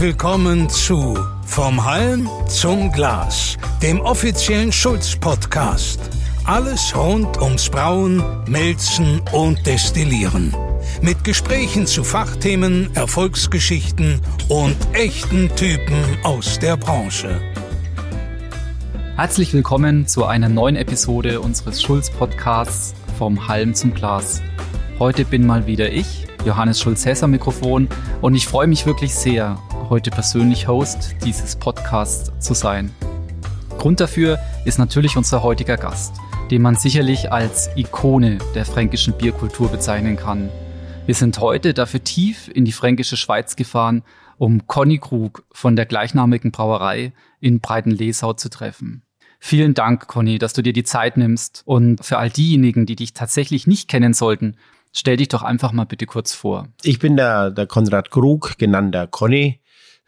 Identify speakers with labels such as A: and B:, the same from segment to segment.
A: willkommen zu Vom Halm zum Glas, dem offiziellen Schulz-Podcast. Alles rund ums Brauen, Melzen und Destillieren. Mit Gesprächen zu Fachthemen, Erfolgsgeschichten und echten Typen aus der Branche.
B: Herzlich willkommen zu einer neuen Episode unseres Schulz-Podcasts Vom Halm zum Glas. Heute bin mal wieder ich, Johannes Schulz-Hess am Mikrofon und ich freue mich wirklich sehr, heute persönlich Host dieses Podcasts zu sein. Grund dafür ist natürlich unser heutiger Gast, den man sicherlich als Ikone der fränkischen Bierkultur bezeichnen kann. Wir sind heute dafür tief in die fränkische Schweiz gefahren, um Conny Krug von der gleichnamigen Brauerei in Breitenlesau zu treffen. Vielen Dank, Conny, dass du dir die Zeit nimmst. Und für all diejenigen, die dich tatsächlich nicht kennen sollten, stell dich doch einfach mal bitte kurz vor.
C: Ich bin der, der Konrad Krug, genannter Conny.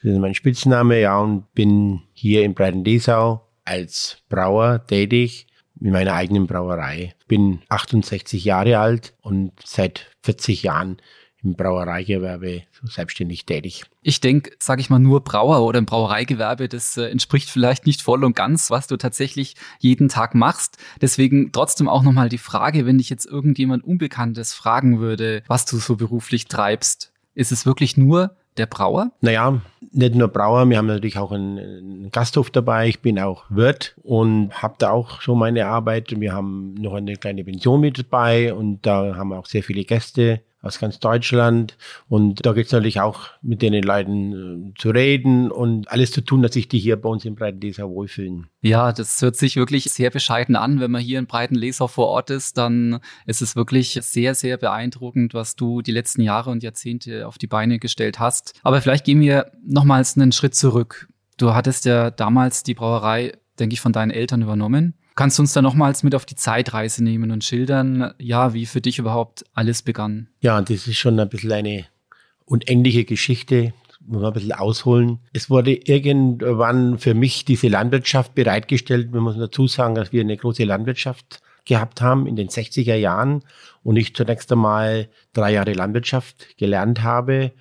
C: Das ist mein Spitzname, ja, und bin hier in Breitenlesau als Brauer tätig in meiner eigenen Brauerei. Bin 68 Jahre alt und seit 40 Jahren im Brauereigewerbe so selbstständig tätig.
B: Ich denke, sage ich mal, nur Brauer oder im Brauereigewerbe, das äh, entspricht vielleicht nicht voll und ganz, was du tatsächlich jeden Tag machst. Deswegen trotzdem auch nochmal die Frage, wenn dich jetzt irgendjemand Unbekanntes fragen würde, was du so beruflich treibst. Ist es wirklich nur der Brauer?
C: Naja, nicht nur Brauer, wir haben natürlich auch einen, einen Gasthof dabei. Ich bin auch Wirt und habe da auch schon meine Arbeit. Wir haben noch eine kleine Pension mit dabei und da haben wir auch sehr viele Gäste aus ganz Deutschland. Und da geht es natürlich auch mit den Leuten äh, zu reden und alles zu tun, dass sich die hier bei uns in Breitenleser wohlfühlen.
B: Ja, das hört sich wirklich sehr bescheiden an. Wenn man hier in Breitenleser vor Ort ist, dann ist es wirklich sehr, sehr beeindruckend, was du die letzten Jahre und Jahrzehnte auf die Beine gestellt hast. Aber vielleicht gehen wir nochmals einen Schritt zurück. Du hattest ja damals die Brauerei, denke ich, von deinen Eltern übernommen. Kannst du uns da nochmals mit auf die Zeitreise nehmen und schildern, ja, wie für dich überhaupt alles begann?
C: Ja, das ist schon ein bisschen eine unendliche Geschichte, muss man ein bisschen ausholen. Es wurde irgendwann für mich diese Landwirtschaft bereitgestellt. Wir müssen dazu sagen, dass wir eine große Landwirtschaft gehabt haben in den 60er Jahren und ich zunächst einmal drei Jahre Landwirtschaft gelernt habe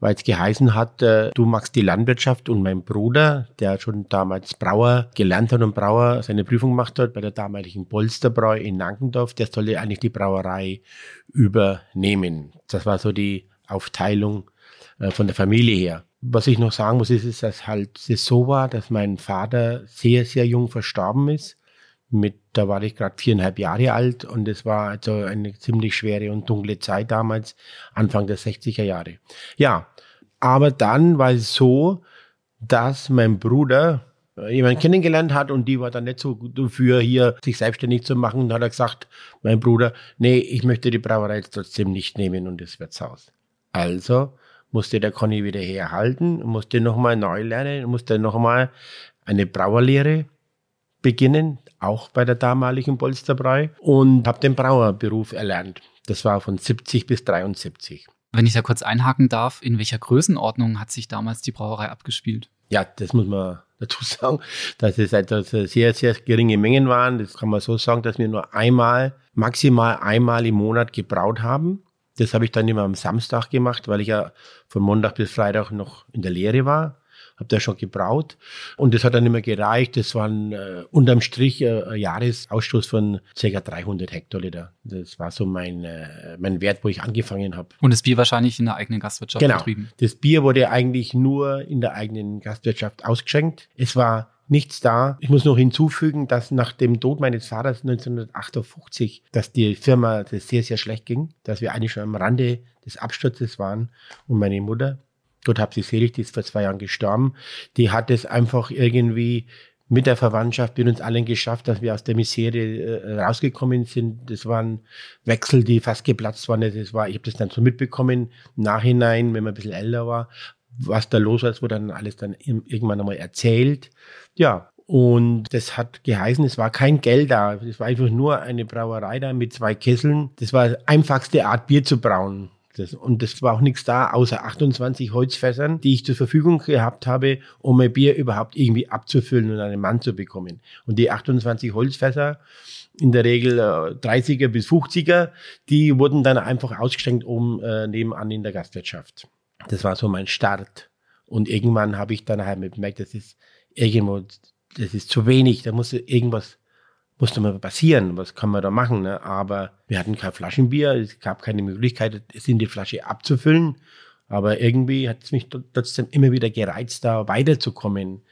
C: weil es geheißen hat, äh, du machst die Landwirtschaft und mein Bruder, der schon damals Brauer gelernt hat und Brauer seine Prüfung gemacht hat bei der damaligen Polsterbräu in Nankendorf, der solle eigentlich die Brauerei übernehmen. Das war so die Aufteilung äh, von der Familie her. Was ich noch sagen muss, ist, dass halt es so war, dass mein Vater sehr, sehr jung verstorben ist mit, da war ich gerade viereinhalb Jahre alt und es war also eine ziemlich schwere und dunkle Zeit damals, Anfang der 60er Jahre. Ja, aber dann war es so, dass mein Bruder jemanden kennengelernt hat und die war dann nicht so gut dafür, hier sich selbstständig zu machen. Dann hat er gesagt, mein Bruder, nee, ich möchte die Brauerei jetzt trotzdem nicht nehmen und das Wirtshaus. Also musste der Conny wieder herhalten, musste nochmal neu lernen, musste nochmal eine Brauerlehre beginnen, auch bei der damaligen Polsterbrei und habe den Brauerberuf erlernt. Das war von 70 bis 73.
B: Wenn ich da kurz einhaken darf, in welcher Größenordnung hat sich damals die Brauerei abgespielt?
C: Ja, das muss man dazu sagen, dass es sehr, sehr geringe Mengen waren. Das kann man so sagen, dass wir nur einmal, maximal einmal im Monat gebraut haben. Das habe ich dann immer am Samstag gemacht, weil ich ja von Montag bis Freitag noch in der Lehre war habe da schon gebraut und das hat dann immer gereicht. Das waren äh, unterm Strich äh, ein Jahresausstoß von ca. 300 Hektoliter. Das war so mein, äh, mein Wert, wo ich angefangen habe.
B: Und das Bier wahrscheinlich in der eigenen Gastwirtschaft
C: genau.
B: betrieben?
C: Das Bier wurde eigentlich nur in der eigenen Gastwirtschaft ausgeschenkt. Es war nichts da. Ich muss noch hinzufügen, dass nach dem Tod meines Vaters 1958, dass die Firma das sehr, sehr schlecht ging, dass wir eigentlich schon am Rande des Absturzes waren und meine Mutter Gott hab sie selig, die ist vor zwei Jahren gestorben, die hat es einfach irgendwie mit der Verwandtschaft mit uns allen geschafft, dass wir aus der Misere äh, rausgekommen sind. Das waren Wechsel, die fast geplatzt waren. Das war, ich habe das dann so mitbekommen, im Nachhinein, wenn man ein bisschen älter war, was da los war, das wurde dann alles dann irgendwann einmal erzählt. Ja, und das hat geheißen, es war kein Geld da. Es war einfach nur eine Brauerei da mit zwei Kesseln. Das war einfachste Art, Bier zu brauen. Das, und das war auch nichts da, außer 28 Holzfässern, die ich zur Verfügung gehabt habe, um mein Bier überhaupt irgendwie abzufüllen und einen Mann zu bekommen. Und die 28 Holzfässer, in der Regel äh, 30er bis 50er, die wurden dann einfach ausgeschenkt oben äh, nebenan in der Gastwirtschaft. Das war so mein Start. Und irgendwann habe ich dann halt gemerkt, das ist irgendwo, das ist zu wenig, da muss irgendwas, musste mal passieren, was kann man da machen, ne? Aber wir hatten kein Flaschenbier, es gab keine Möglichkeit, es in die Flasche abzufüllen. Aber irgendwie hat es mich trotzdem immer wieder gereizt, da weiterzukommen.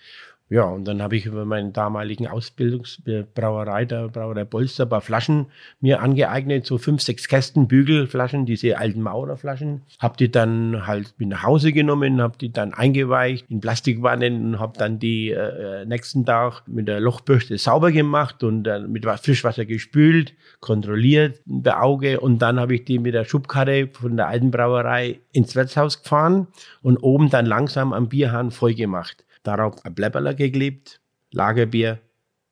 C: Ja, und dann habe ich über meinen damaligen Ausbildungsbrauerei, der Brauerei Polster, ein paar Flaschen mir angeeignet, so fünf, sechs Kästen Bügelflaschen, diese alten Maurerflaschen. Habe die dann halt mit nach Hause genommen, habe die dann eingeweicht in Plastikwannen und habe dann die äh, nächsten Tag mit der Lochbürste sauber gemacht und äh, mit Frischwasser gespült, kontrolliert bei Auge und dann habe ich die mit der Schubkarre von der alten Brauerei ins Wirtshaus gefahren und oben dann langsam am Bierhahn voll gemacht. Darauf ein Bläpperler geklebt, Lagerbier,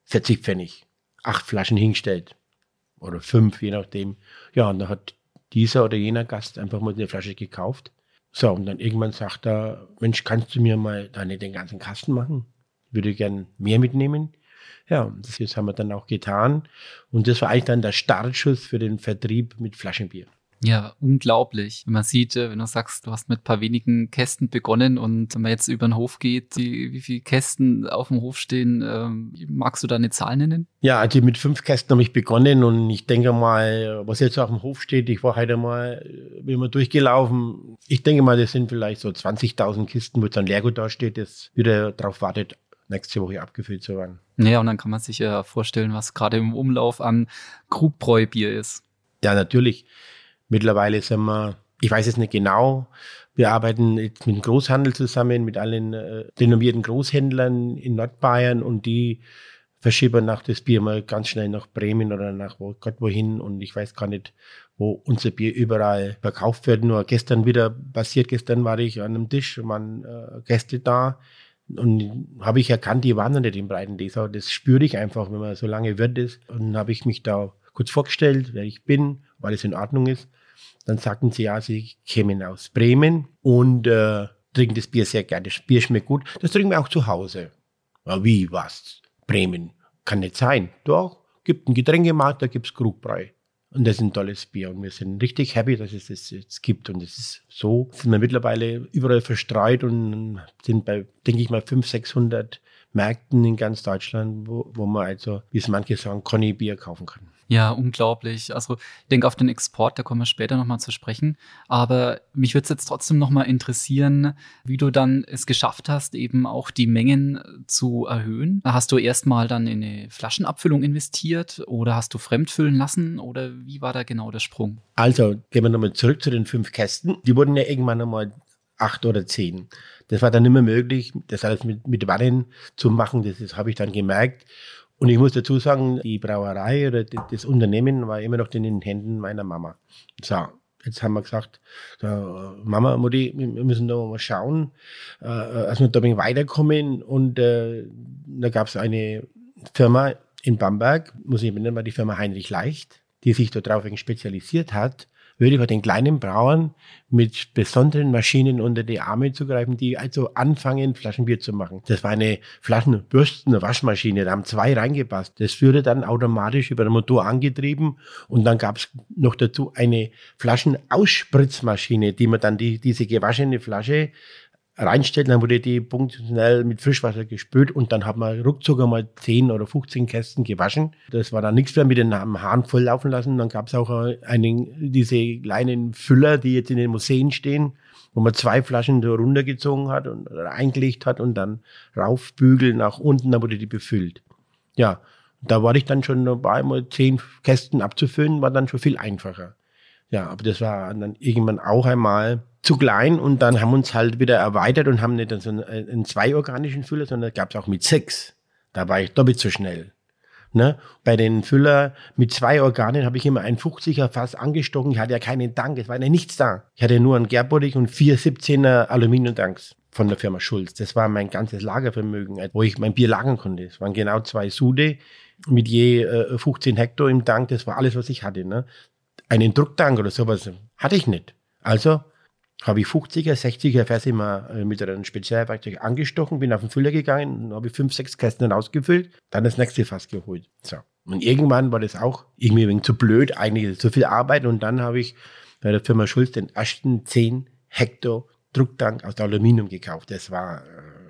C: 40 Pfennig, acht Flaschen hingestellt. Oder fünf, je nachdem. Ja, und dann hat dieser oder jener Gast einfach mal eine Flasche gekauft. So, und dann irgendwann sagt er, Mensch, kannst du mir mal da nicht den ganzen Kasten machen? Würde gern mehr mitnehmen. Ja, das haben wir dann auch getan. Und das war eigentlich dann der Startschuss für den Vertrieb mit Flaschenbier.
B: Ja, unglaublich. Wenn man sieht, äh, wenn du sagst, du hast mit ein paar wenigen Kästen begonnen und wenn man jetzt über den Hof geht, die, wie viele Kästen auf dem Hof stehen, ähm, magst du da eine Zahl nennen?
C: Ja, also mit fünf Kästen habe ich begonnen und ich denke mal, was jetzt auf dem Hof steht, ich war heute mal, bin mal durchgelaufen. Ich denke mal, das sind vielleicht so 20.000 Kisten, wo dann Leergut da steht, das wieder darauf wartet, nächste Woche abgefüllt zu werden.
B: Ja, und dann kann man sich ja vorstellen, was gerade im Umlauf an Krugbräubier ist.
C: Ja, natürlich. Mittlerweile sind wir, ich weiß es nicht genau, wir arbeiten jetzt mit dem Großhandel zusammen, mit allen äh, renommierten Großhändlern in Nordbayern und die verschieben nach das Bier mal ganz schnell nach Bremen oder nach wo, Gott wohin und ich weiß gar nicht, wo unser Bier überall verkauft wird. Nur gestern wieder passiert, gestern war ich an einem Tisch, waren äh, Gäste da und habe ich erkannt, die waren noch nicht im breiten Lesau. Das spüre ich einfach, wenn man so lange wird ist. Und habe ich mich da kurz vorgestellt, wer ich bin, weil es in Ordnung ist. Dann sagten sie, ja, sie kämen aus Bremen und äh, trinken das Bier sehr gerne. Das Bier schmeckt gut. Das trinken wir auch zu Hause. Ja, wie, was? Bremen? Kann nicht sein. Doch, gibt einen Getränkemarkt, da gibt's Krugbräu. Und das ist ein tolles Bier. Und wir sind richtig happy, dass es das jetzt gibt. Und es ist so, sind wir mittlerweile überall verstreut und sind bei, denke ich mal, 500, 600 Märkten in ganz Deutschland, wo, wo man also, wie es manche sagen, Conny Bier kaufen kann.
B: Ja, unglaublich. Also ich denke, auf den Export, da kommen wir später nochmal zu sprechen. Aber mich würde es jetzt trotzdem nochmal interessieren, wie du dann es geschafft hast, eben auch die Mengen zu erhöhen. Hast du erstmal dann in eine Flaschenabfüllung investiert oder hast du fremdfüllen lassen oder wie war da genau der Sprung?
C: Also gehen wir nochmal zurück zu den fünf Kästen. Die wurden ja irgendwann nochmal acht oder zehn. Das war dann nicht mehr möglich, das alles mit, mit Wannen zu machen. Das, das habe ich dann gemerkt. Und ich muss dazu sagen, die Brauerei oder das Unternehmen war immer noch in den Händen meiner Mama. So, jetzt haben wir gesagt, so, Mama, Mutti, wir müssen da mal schauen, äh, dass wir da ein weiterkommen. Und äh, da gab es eine Firma in Bamberg, muss ich nennen, war die Firma Heinrich Leicht, die sich darauf spezialisiert hat, würde bei den kleinen Brauern mit besonderen Maschinen unter die Arme zu greifen, die also anfangen, Flaschenbier zu machen. Das war eine Flaschenbürsten, eine Waschmaschine, da haben zwei reingepasst. Das würde dann automatisch über den Motor angetrieben und dann gab es noch dazu eine Flaschenausspritzmaschine, die man dann die, diese gewaschene Flasche reinstellt, dann wurde die punktionell mit Frischwasser gespült und dann hat man ruckzuck einmal 10 oder 15 Kästen gewaschen. Das war dann nichts mehr mit den Haaren volllaufen lassen. Dann gab es auch einen, diese kleinen Füller, die jetzt in den Museen stehen, wo man zwei Flaschen so runtergezogen hat und eingelegt hat und dann raufbügeln nach unten, dann wurde die befüllt. Ja, da war ich dann schon dabei, mal zehn Kästen abzufüllen, war dann schon viel einfacher. Ja, aber das war dann irgendwann auch einmal zu klein und dann haben wir uns halt wieder erweitert und haben nicht so einen, einen zweiorganischen Füller, sondern gab es auch mit sechs. Da war ich doppelt so schnell. Ne? Bei den Füller mit zwei Organen habe ich immer ein 50er Fass angestochen. Ich hatte ja keinen Tank, es war ja nichts da. Ich hatte nur einen Gerbottich und vier 17er Aluminiumtanks von der Firma Schulz. Das war mein ganzes Lagervermögen, wo ich mein Bier lagern konnte. Es waren genau zwei Sude mit je äh, 15 Hektar im Tank. Das war alles, was ich hatte. Ne? Einen Drucktank oder sowas hatte ich nicht. Also habe ich 50er, 60er Fässer immer äh, mit einem Spezialwerkzeug angestochen, bin auf den Füller gegangen, habe ich fünf, sechs Kästen rausgefüllt, dann das nächste Fass geholt. So. Und irgendwann war das auch irgendwie wenig zu blöd, eigentlich zu viel Arbeit. Und dann habe ich bei der Firma Schulz den ersten 10 Hektar Drucktank aus Aluminium gekauft. Das war,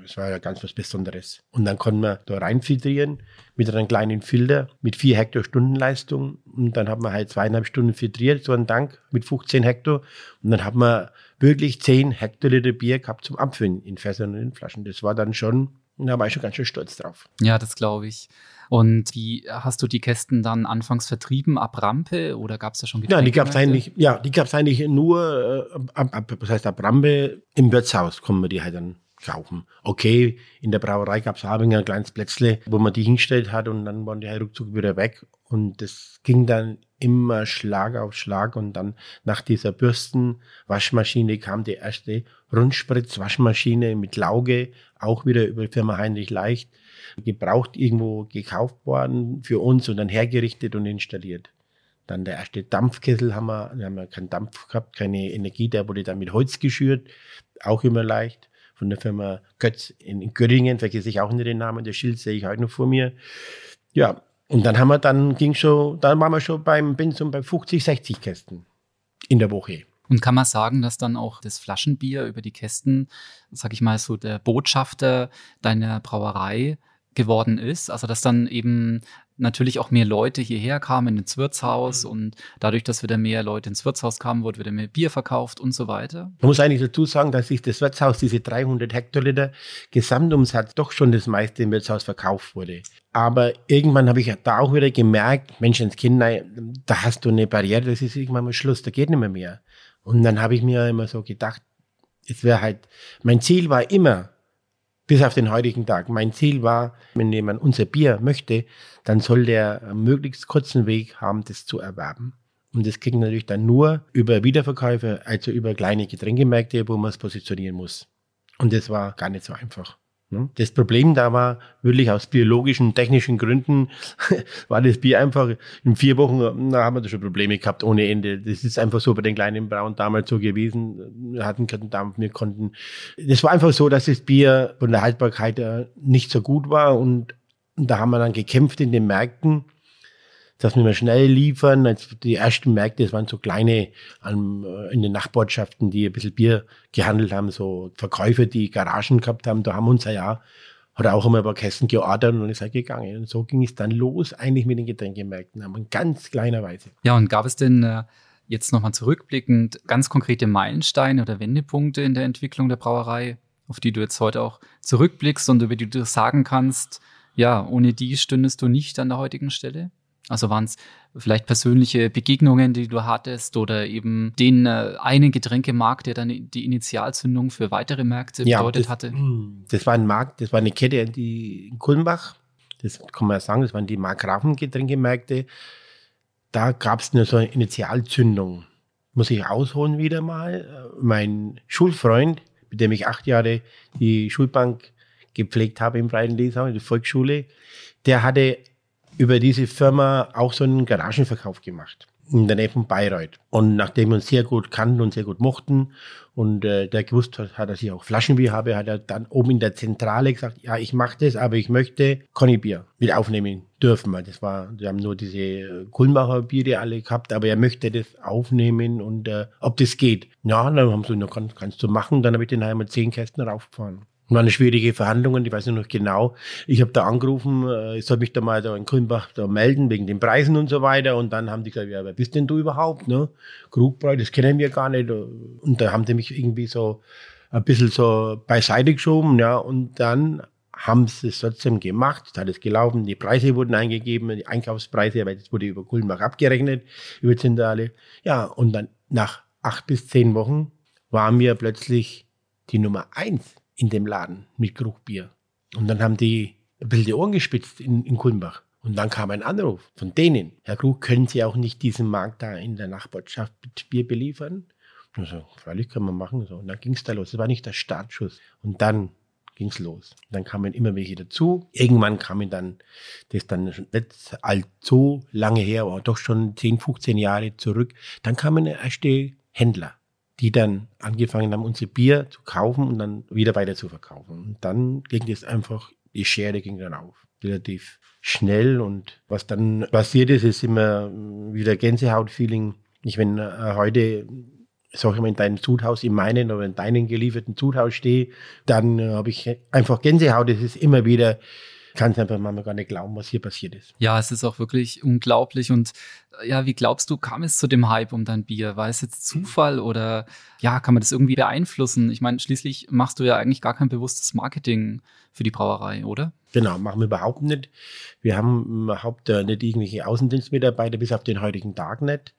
C: das war ja ganz was Besonderes. Und dann konnten wir da reinfiltrieren mit einem kleinen Filter mit 4 Hektar Stundenleistung. Und dann haben wir halt zweieinhalb Stunden filtriert, so einen Tank mit 15 Hektar. Und dann haben wir wirklich 10 Hektoliter Bier gehabt zum Abfüllen in Fässern und in Flaschen. Das war dann schon, da war ich schon ganz schön stolz drauf.
B: Ja, das glaube ich. Und wie hast du die Kästen dann anfangs vertrieben ab Rampe oder gab es da schon
C: Ja, die gab es eigentlich, ja, die gab es eigentlich nur äh, ab, ab, was heißt ab Rampe im Wirtshaus kommen wir die halt dann kaufen. Okay, in der Brauerei gab es Habinger ein kleines Plätzle, wo man die hingestellt hat und dann waren die halt ruckzuck wieder weg. Und das ging dann immer Schlag auf Schlag und dann nach dieser Bürstenwaschmaschine kam die erste Rundspritzwaschmaschine mit Lauge, auch wieder über Firma Heinrich Leicht gebraucht irgendwo gekauft worden für uns und dann hergerichtet und installiert. Dann der erste Dampfkessel haben wir, da haben wir keinen Dampf gehabt, keine Energie, der wurde dann mit Holz geschürt, auch immer leicht. Von der Firma Götz in, in Göttingen, vergesse ich auch nicht den Namen, der Schild sehe ich heute noch vor mir. Ja, und dann haben wir dann, ging schon, dann waren wir schon beim Benzum bei 50, 60 Kästen in der Woche.
B: Und kann man sagen, dass dann auch das Flaschenbier über die Kästen, sag ich mal, so der Botschafter deiner Brauerei geworden ist. Also dass dann eben natürlich auch mehr Leute hierher kamen ins Wirtshaus mhm. und dadurch, dass wieder mehr Leute ins Wirtshaus kamen, wurde wieder mehr Bier verkauft und so weiter.
C: Man muss eigentlich dazu sagen, dass sich das Wirtshaus, diese 300 Hektoliter Gesamtumsatz doch schon das meiste im Wirtshaus verkauft wurde. Aber irgendwann habe ich da auch wieder gemerkt, Menschenskind, da hast du eine Barriere, das ist irgendwann mal Schluss, da geht nicht mehr mehr. Und dann habe ich mir immer so gedacht, es wäre halt, mein Ziel war immer, bis auf den heutigen Tag. Mein Ziel war, wenn jemand unser Bier möchte, dann soll der möglichst kurzen Weg haben, das zu erwerben. Und das kriegt natürlich dann nur über Wiederverkäufe, also über kleine Getränkemärkte, wo man es positionieren muss. Und das war gar nicht so einfach. Ne? Das Problem da war wirklich aus biologischen, technischen Gründen war das Bier einfach in vier Wochen, da haben wir da schon Probleme gehabt ohne Ende. Das ist einfach so bei den kleinen Brauen damals so gewesen. Wir hatten keinen Dampf, wir konnten. Das war einfach so, dass das Bier von der Haltbarkeit nicht so gut war und, und da haben wir dann gekämpft in den Märkten dass wir schnell liefern. Die ersten Märkte, das waren so kleine ähm, in den Nachbarschaften, die ein bisschen Bier gehandelt haben, so Verkäufer, die Garagen gehabt haben. Da haben wir uns ja hat auch immer ein paar Kästen geordert und ist halt gegangen. Und so ging es dann los, eigentlich mit den Getränkemärkten, aber in ganz kleiner Weise.
B: Ja, und gab es denn äh, jetzt nochmal zurückblickend ganz konkrete Meilensteine oder Wendepunkte in der Entwicklung der Brauerei, auf die du jetzt heute auch zurückblickst und über die du sagen kannst, ja, ohne die stündest du nicht an der heutigen Stelle? Also waren es vielleicht persönliche Begegnungen, die du hattest oder eben den äh, einen Getränkemarkt, der dann die Initialzündung für weitere Märkte ja, bedeutet
C: das,
B: hatte?
C: Hm, das war ein Markt, das war eine Kette die in Kulmbach. Das kann man ja sagen, das waren die Markgrafen-Getränkemärkte. Da gab es eine so eine Initialzündung. Muss ich ausholen wieder mal. Mein Schulfreund, mit dem ich acht Jahre die Schulbank gepflegt habe im Breiten Lesau, in der Volksschule, der hatte über diese Firma auch so einen Garagenverkauf gemacht in der Nähe von Bayreuth. Und nachdem wir uns sehr gut kannten und sehr gut mochten und äh, der gewusst hat, hat, dass ich auch Flaschenbier habe, hat er dann oben in der Zentrale gesagt, ja, ich mache das, aber ich möchte Conny-Bier mit aufnehmen dürfen. Das war, wir haben nur diese äh, Kulmbacher Biere alle gehabt, aber er möchte das aufnehmen und äh, ob das geht. Ja, dann haben sie gesagt, kannst, kannst du machen. Dann habe ich den einmal zehn Kästen raufgefahren. Waren schwierige Verhandlungen, ich weiß noch genau. Ich habe da angerufen, äh, ich soll mich da mal da in Grünbach da melden wegen den Preisen und so weiter. Und dann haben die gesagt, ja, wer bist denn du überhaupt? Ne? Krugbräu, das kennen wir gar nicht. Und da haben die mich irgendwie so ein bisschen so beiseite geschoben, ja. Und dann haben sie es trotzdem gemacht, es hat es gelaufen, die Preise wurden eingegeben, die Einkaufspreise, weil das wurde über Kulmbach abgerechnet, über Zentrale. Ja, und dann nach acht bis zehn Wochen waren wir plötzlich die Nummer eins in dem Laden mit Krugbier. Und dann haben die die Ohren gespitzt in, in Kulmbach. Und dann kam ein Anruf von denen. Herr Krug, können Sie auch nicht diesen Markt da in der Nachbarschaft mit Bier beliefern? Und so, freilich kann man machen. So. Und dann ging es da los. Das war nicht der Startschuss. Und dann ging es los. Und dann kamen immer welche dazu. Irgendwann kamen dann, das dann nicht allzu lange her, aber doch schon 10, 15 Jahre zurück, dann kamen erste Händler die dann angefangen haben, unser Bier zu kaufen und dann wieder weiter zu verkaufen. Und dann ging es einfach, die Schere ging dann auf. Relativ schnell und was dann passiert ist, ist immer wieder Gänsehaut-Feeling. Ich, wenn äh, heute sag ich mal, in deinem Zuthaus, in meinen oder in deinen gelieferten Zuthaus stehe, dann äh, habe ich einfach Gänsehaut. Das ist immer wieder, kann es einfach manchmal gar nicht glauben, was hier passiert ist.
B: Ja, es ist auch wirklich unglaublich. Und äh, ja, wie glaubst du, kam es zu dem Hype um dein Bier? War es jetzt Zufall oder ja, kann man das irgendwie beeinflussen? Ich meine, schließlich machst du ja eigentlich gar kein bewusstes Marketing für die Brauerei, oder?
C: Genau, machen wir überhaupt nicht. Wir haben überhaupt äh, nicht irgendwelche Außendienstmitarbeiter, bis auf den heutigen Tag nicht.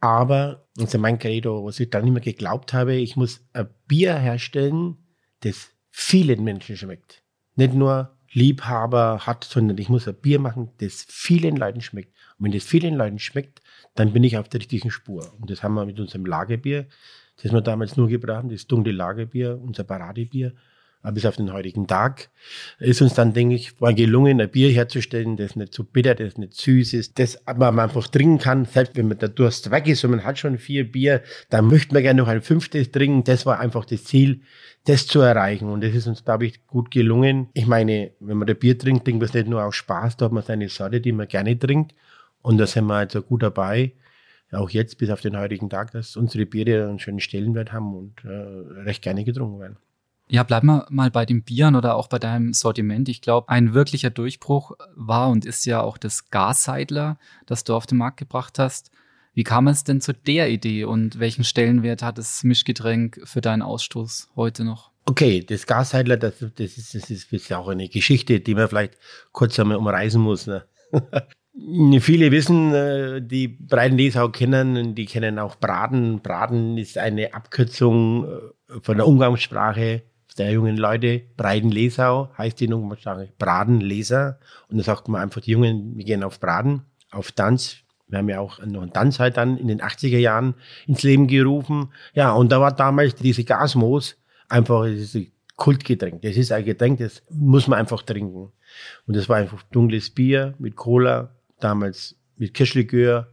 C: Aber, das ist mein Credo, was ich dann immer geglaubt habe, ich muss ein Bier herstellen, das vielen Menschen schmeckt. Nicht nur Liebhaber hat, sondern ich muss ein Bier machen, das vielen Leuten schmeckt. Und wenn das vielen Leuten schmeckt, dann bin ich auf der richtigen Spur. Und das haben wir mit unserem Lagerbier, das wir damals nur gebracht haben, das dunkle Lagerbier, unser Paradebier bis auf den heutigen Tag, ist uns dann, denke ich, mal gelungen, ein Bier herzustellen, das nicht zu so bitter, das nicht süß ist, das man einfach trinken kann, selbst wenn man der Durst weg ist und man hat schon vier Bier, dann möchte man gerne noch ein fünftes trinken. Das war einfach das Ziel, das zu erreichen. Und das ist uns, glaube ich, gut gelungen. Ich meine, wenn man ein Bier trinkt, trinkt man es nicht nur aus Spaß, da hat man seine Sorte, die man gerne trinkt. Und da sind wir also gut dabei auch jetzt bis auf den heutigen Tag, dass unsere Biere einen schönen Stellenwert haben und äh, recht gerne getrunken werden.
B: Ja, bleiben wir mal bei den Bieren oder auch bei deinem Sortiment. Ich glaube, ein wirklicher Durchbruch war und ist ja auch das Gasseidler, das du auf den Markt gebracht hast. Wie kam es denn zu der Idee und welchen Stellenwert hat das Mischgetränk für deinen Ausstoß heute noch?
C: Okay, das Gasseidler, das, das, ist, das ist auch eine Geschichte, die man vielleicht kurz einmal umreißen muss. Ne? Viele wissen, äh, die Breitenlesau kennen, die kennen auch Braten. Braten ist eine Abkürzung äh, von der Umgangssprache der jungen Leute, Breiten-Lesau heißt die Nummernsprache, Braden-Leser. Und da sagt man einfach, die Jungen, wir gehen auf Braden, auf Tanz. Wir haben ja auch noch einen Tanz halt dann in den 80er Jahren ins Leben gerufen. Ja, und da war damals diese Gasmoos einfach dieses Kultgetränk. Das ist ein Getränk, das muss man einfach trinken. Und das war einfach dunkles Bier mit Cola, damals mit Kirschlikör,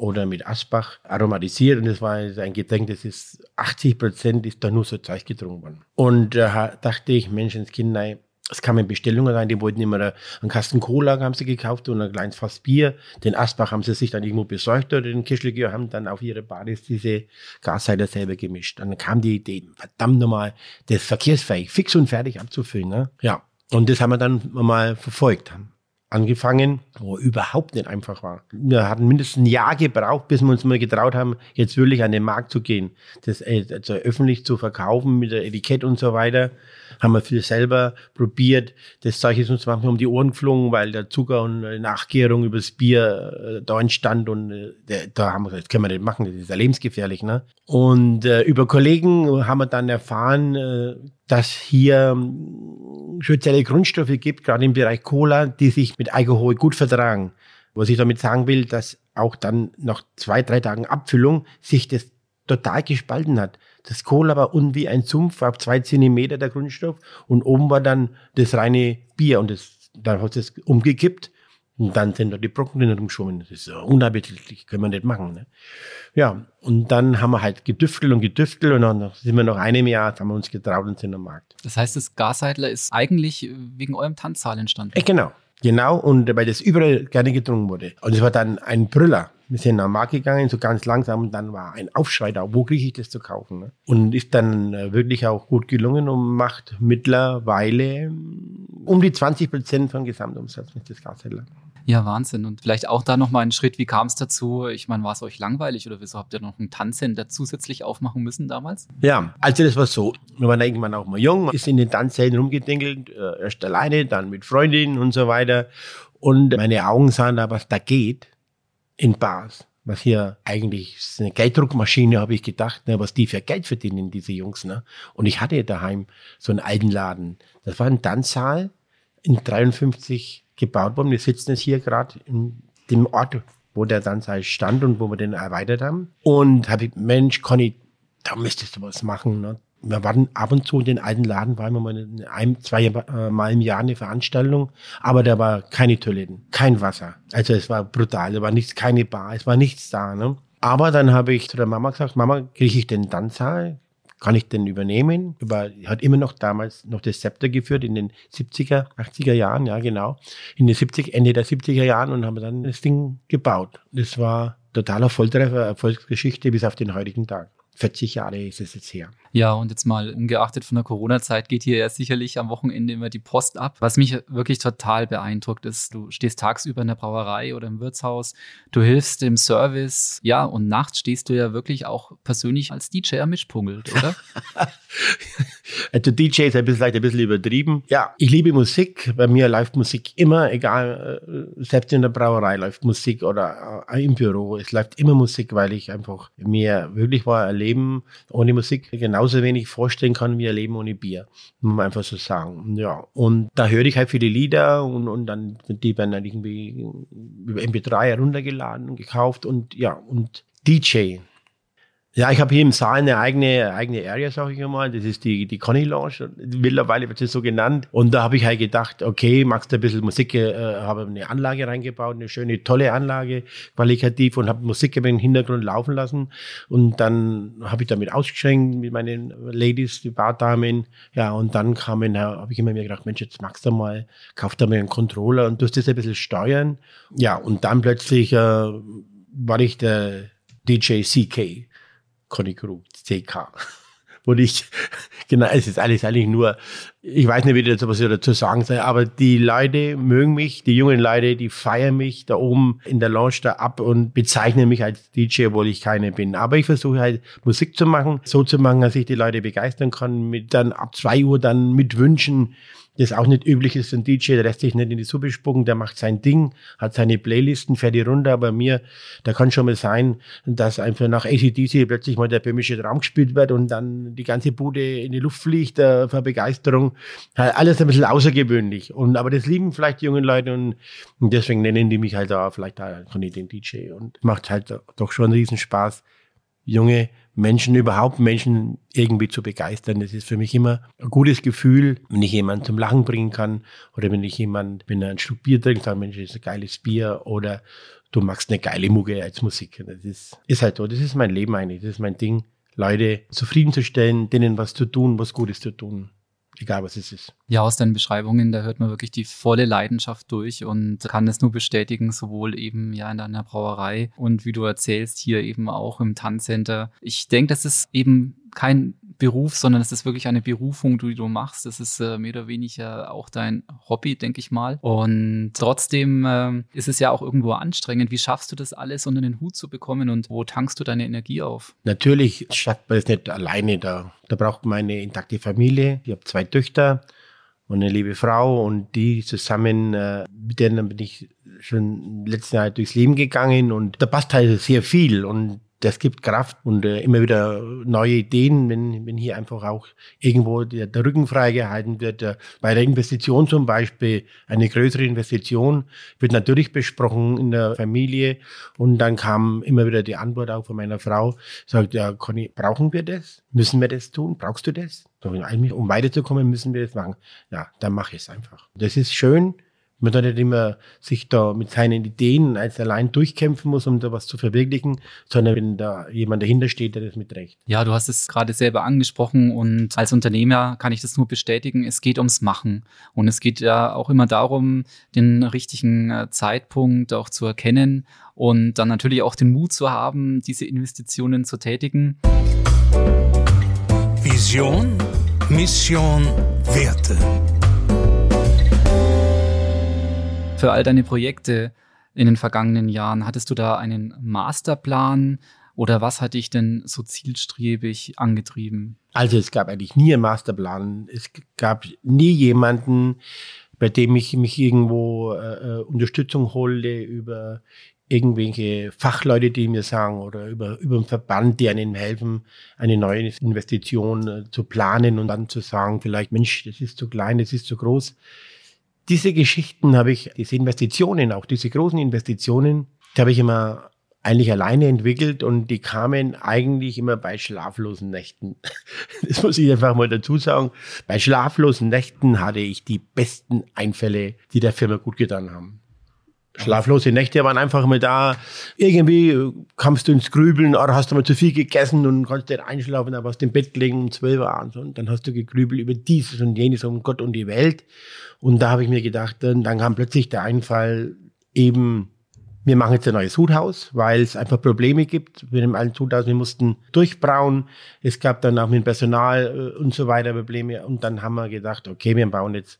C: oder mit Asbach aromatisiert und das war ein Getränk, das ist 80 Prozent ist da nur so Zeug getrunken worden. Und da äh, dachte ich, Menschenskind, nein, es kamen Bestellungen rein, die wollten immer einen Kasten Cola haben sie gekauft und ein kleines Fass Bier. Den Asbach haben sie sich dann irgendwo besorgt oder den Kirschlikör haben dann auf ihre Badis diese Gasseiter selber gemischt. Und dann kam die Idee, verdammt nochmal, das verkehrsfähig, fix und fertig abzufüllen. Ne? Ja, und das haben wir dann mal verfolgt angefangen, wo überhaupt nicht einfach war. Wir hatten mindestens ein Jahr gebraucht, bis wir uns mal getraut haben, jetzt wirklich an den Markt zu gehen. Das also öffentlich zu verkaufen mit der Etikett und so weiter. Haben wir viel selber probiert. Das Zeug ist uns manchmal um die Ohren geflogen, weil der Zucker und Nachgärung übers Bier äh, da entstand und äh, da haben wir gesagt, das können wir nicht machen, das ist ja lebensgefährlich. Ne? Und äh, über Kollegen haben wir dann erfahren, äh, dass hier spezielle Grundstoffe gibt, gerade im Bereich Cola, die sich mit Alkohol gut vertragen. Was ich damit sagen will, dass auch dann nach zwei, drei Tagen Abfüllung sich das total gespalten hat. Das Cola war unten wie ein Sumpf, auf zwei Zentimeter der Grundstoff und oben war dann das reine Bier und das, dann hat es umgekippt und dann sind da die Brocken drin rumgeschwommen. Das ist unappetitlich, können wir nicht machen. Ne? Ja, und dann haben wir halt gedüftelt und gedüftelt und dann sind wir noch einem Jahr, haben wir uns getraut und sind am Markt.
B: Das heißt, das Gasseidler ist eigentlich wegen eurem Tanzsaal entstanden?
C: Äh, genau, genau. Und weil das überall gerne getrunken wurde. Und es war dann ein Brüller. Wir sind am Markt gegangen, so ganz langsam, und dann war ein Aufschrei da, wo kriege ich das zu kaufen? Ne? Und ist dann äh, wirklich auch gut gelungen und macht mittlerweile um die 20 Prozent von Gesamtumsatz mit das Gashändler.
B: Ja, Wahnsinn. Und vielleicht auch da nochmal einen Schritt, wie kam es dazu? Ich meine, war es euch langweilig oder wieso habt ihr noch einen Tanzcenter zusätzlich aufmachen müssen damals?
C: Ja, also das war so. Wir waren irgendwann auch mal jung, ist in den Tanzzelten rumgedingelt, äh, erst alleine, dann mit Freundinnen und so weiter. Und meine Augen sahen da, was da geht in Bars. Was hier eigentlich ist eine Gelddruckmaschine, habe ich gedacht, ne, was die für Geld verdienen, diese Jungs. Ne? Und ich hatte daheim so einen alten Laden. Das war ein Tanzsaal in 53 gebaut worden. Wir sitzen jetzt hier gerade in dem Ort, wo der Tanzsaal stand und wo wir den erweitert haben. Und habe ich, Mensch, Conny, da müsstest du was machen. Ne? Wir waren ab und zu in den alten Laden, war immer mal ein, zwei äh, Mal im Jahr eine Veranstaltung, aber da war keine Toiletten, kein Wasser. Also es war brutal, da war nichts, keine Bar, es war nichts da. Ne? Aber dann habe ich zu der Mama gesagt, Mama, kriege ich den Tanzsaal? kann ich den übernehmen? Über, hat immer noch damals noch das Zepter geführt in den 70er, 80er Jahren, ja genau, in den 70, Ende der 70er Jahren und haben dann das Ding gebaut. Das war totaler Volltreffer, Erfolgsgeschichte bis auf den heutigen Tag. 40 Jahre ist es jetzt her.
B: Ja, und jetzt mal ungeachtet von der Corona-Zeit geht hier ja sicherlich am Wochenende immer die Post ab. Was mich wirklich total beeindruckt ist, du stehst tagsüber in der Brauerei oder im Wirtshaus, du hilfst im Service, ja, und nachts stehst du ja wirklich auch persönlich als DJ am Mischpungelt, oder?
C: also DJ ist ein bisschen, vielleicht ein bisschen übertrieben. Ja, ich liebe Musik. Bei mir läuft Musik immer, egal, äh, selbst in der Brauerei läuft Musik oder äh, im Büro. Es läuft immer Musik, weil ich einfach mir wirklich war ein Leben ohne Musik genau genauso wenig vorstellen kann wie ein Leben ohne Bier. Muss man einfach so sagen. Ja. Und da höre ich halt viele Lieder und, und dann, die werden dann irgendwie über MP3 heruntergeladen und gekauft und ja, und DJ. Ja, ich habe hier im Saal eine eigene, eigene Area, sage ich einmal. Das ist die, die Conny Lounge. Mittlerweile wird sie so genannt. Und da habe ich halt gedacht, okay, magst du ein bisschen Musik, äh, habe eine Anlage reingebaut, eine schöne, tolle Anlage, qualitativ und habe Musik im Hintergrund laufen lassen. Und dann habe ich damit ausgeschenkt mit meinen Ladies, die Bardamen. Ja, und dann kamen, habe ich immer mir gedacht, Mensch, jetzt magst du mal, kauf da mal einen Controller und tust das ein bisschen steuern. Ja, und dann plötzlich äh, war ich der DJ CK. Conny Krug, CK. Wo ich, genau, es ist alles eigentlich nur, ich weiß nicht, wie das was ich dazu sagen soll, aber die Leute mögen mich, die jungen Leute, die feiern mich da oben in der Lounge da ab und bezeichnen mich als DJ, obwohl ich keine bin. Aber ich versuche halt Musik zu machen, so zu machen, dass ich die Leute begeistern kann, mit dann ab zwei Uhr dann mit Wünschen, das auch nicht üblich ist, ein DJ, der lässt sich nicht in die Suppe spucken, der macht sein Ding, hat seine Playlisten, fährt die runter, aber mir, da kann schon mal sein, dass einfach nach ACDC plötzlich mal der böhmische Traum gespielt wird und dann die ganze Bude in die Luft fliegt äh, vor Begeisterung. Alles ein bisschen außergewöhnlich. Und, aber das lieben vielleicht die jungen Leute und, und deswegen nennen die mich halt da vielleicht da von den DJ und macht halt doch schon einen Riesenspaß, junge Menschen überhaupt Menschen irgendwie zu begeistern. Das ist für mich immer ein gutes Gefühl, wenn ich jemanden zum Lachen bringen kann oder wenn ich jemand, wenn er ein Schluck Bier trinkt, sagt, Mensch, das ist ein geiles Bier oder du machst eine geile Mucke als Musik. Das ist, ist halt so. Das ist mein Leben eigentlich. Das ist mein Ding, Leute zufriedenzustellen, denen was zu tun, was Gutes zu tun egal was es ist.
B: Ja, aus deinen Beschreibungen, da hört man wirklich die volle Leidenschaft durch und kann es nur bestätigen, sowohl eben ja in deiner Brauerei und wie du erzählst, hier eben auch im Tanzcenter. Ich denke, das ist eben kein Beruf, sondern es ist wirklich eine Berufung, die du machst. Das ist äh, mehr oder weniger auch dein Hobby, denke ich mal. Und trotzdem äh, ist es ja auch irgendwo anstrengend. Wie schaffst du das alles unter den Hut zu bekommen und wo tankst du deine Energie auf?
C: Natürlich schafft man es nicht alleine da. Da braucht man eine intakte Familie. Ich habe zwei Töchter und eine liebe Frau und die zusammen, äh, mit denen bin ich schon letzten Jahr durchs Leben gegangen und da passt halt sehr viel und das gibt Kraft und äh, immer wieder neue Ideen, wenn, wenn hier einfach auch irgendwo der, der Rücken freigehalten wird. Äh, bei der Investition zum Beispiel, eine größere Investition, wird natürlich besprochen in der Familie und dann kam immer wieder die Antwort auch von meiner Frau, sagt, ja, Conny, brauchen wir das? Müssen wir das tun? Brauchst du das? Um weiterzukommen, müssen wir das machen. Ja, dann mache ich es einfach. Das ist schön, man da nicht immer sich da mit seinen Ideen als allein durchkämpfen muss, um da was zu verwirklichen, sondern wenn da jemand dahinter steht, der das mitrecht.
B: Ja, du hast es gerade selber angesprochen und als Unternehmer kann ich das nur bestätigen. Es geht ums Machen und es geht ja auch immer darum, den richtigen äh, Zeitpunkt auch zu erkennen und dann natürlich auch den Mut zu haben, diese Investitionen zu tätigen.
A: Vision, Mission, Werte
B: für all deine Projekte in den vergangenen Jahren? Hattest du da einen Masterplan oder was hat dich denn so zielstrebig angetrieben?
C: Also es gab eigentlich nie einen Masterplan. Es gab nie jemanden, bei dem ich mich irgendwo äh, äh Unterstützung hole über irgendwelche Fachleute, die mir sagen, oder über, über einen Verband, die einem helfen, eine neue Investition äh, zu planen und dann zu sagen, vielleicht, Mensch, das ist zu klein, das ist zu groß diese Geschichten habe ich, diese Investitionen, auch diese großen Investitionen, die habe ich immer eigentlich alleine entwickelt und die kamen eigentlich immer bei schlaflosen Nächten. Das muss ich einfach mal dazu sagen. Bei schlaflosen Nächten hatte ich die besten Einfälle, die der Firma gut getan haben. Schlaflose Nächte waren einfach mal da. Irgendwie kamst du ins Grübeln, oder hast du mal zu viel gegessen und konntest nicht einschlafen, aber aus dem Bett gelegen um 12 Uhr so. und dann hast du gegrübelt über dieses und jenes um Gott und die Welt. Und da habe ich mir gedacht, dann, dann kam plötzlich der Einfall, eben wir machen jetzt ein neues Huthaus, weil es einfach Probleme gibt mit dem alten Huthaus. Wir mussten durchbrauen. Es gab dann auch mit dem Personal äh, und so weiter Probleme. Und dann haben wir gedacht, okay, wir bauen jetzt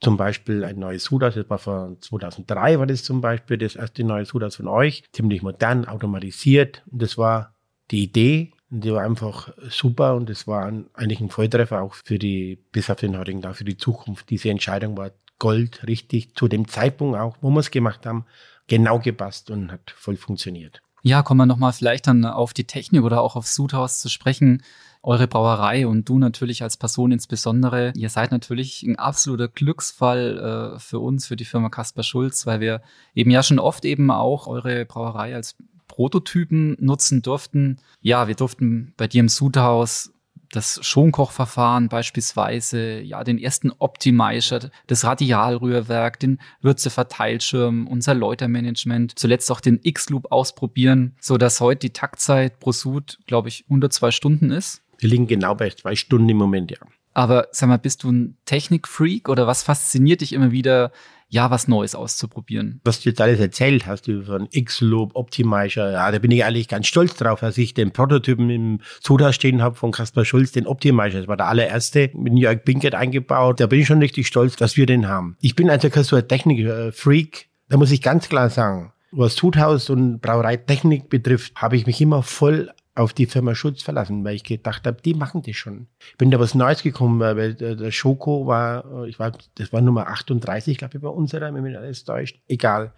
C: zum Beispiel ein neues Huthaus. Das war von 2003 war das zum Beispiel das erste neue Huthaus von euch. Ziemlich modern, automatisiert. Und das war die Idee. Und die war einfach super und das war eigentlich ein Volltreffer auch für die, bis auf den heutigen Tag, für die Zukunft. Diese Entscheidung war Gold, richtig, zu dem Zeitpunkt auch, wo wir es gemacht haben, genau gepasst und hat voll funktioniert.
B: Ja, kommen wir nochmal vielleicht dann auf die Technik oder auch aufs Sudhaus zu sprechen. Eure Brauerei und du natürlich als Person insbesondere, ihr seid natürlich ein absoluter Glücksfall äh, für uns, für die Firma Kasper Schulz, weil wir eben ja schon oft eben auch eure Brauerei als Prototypen nutzen durften. Ja, wir durften bei dir im Sudhaus das Schonkochverfahren beispielsweise, ja, den ersten Optimizer, das Radialrührwerk, den Würzeverteilschirm, unser Läutermanagement, zuletzt auch den X-Loop ausprobieren, so dass heute die Taktzeit pro Sud, glaube ich, unter zwei Stunden ist.
C: Wir liegen genau bei zwei Stunden im Moment, ja.
B: Aber sag mal, bist du ein Technikfreak oder was fasziniert dich immer wieder ja, was Neues auszuprobieren.
C: Was du jetzt alles erzählt hast über einen X-Loop, Optimizer, ja, da bin ich eigentlich ganz stolz drauf, dass ich den Prototypen im Soda stehen habe von Kaspar Schulz, den Optimizer. Das war der allererste mit Jörg Binkert eingebaut. Da bin ich schon richtig stolz, dass wir den haben. Ich bin also so ein Technik-Freak. Da muss ich ganz klar sagen, was Sudhaus und Brauereitechnik betrifft, habe ich mich immer voll auf die Firma Schutz verlassen, weil ich gedacht habe, die machen das schon. Ich bin da was Neues gekommen, weil der Schoko war, ich war, das war Nummer 38, glaube ich, bei unserer, wenn mich alles täuscht. Egal.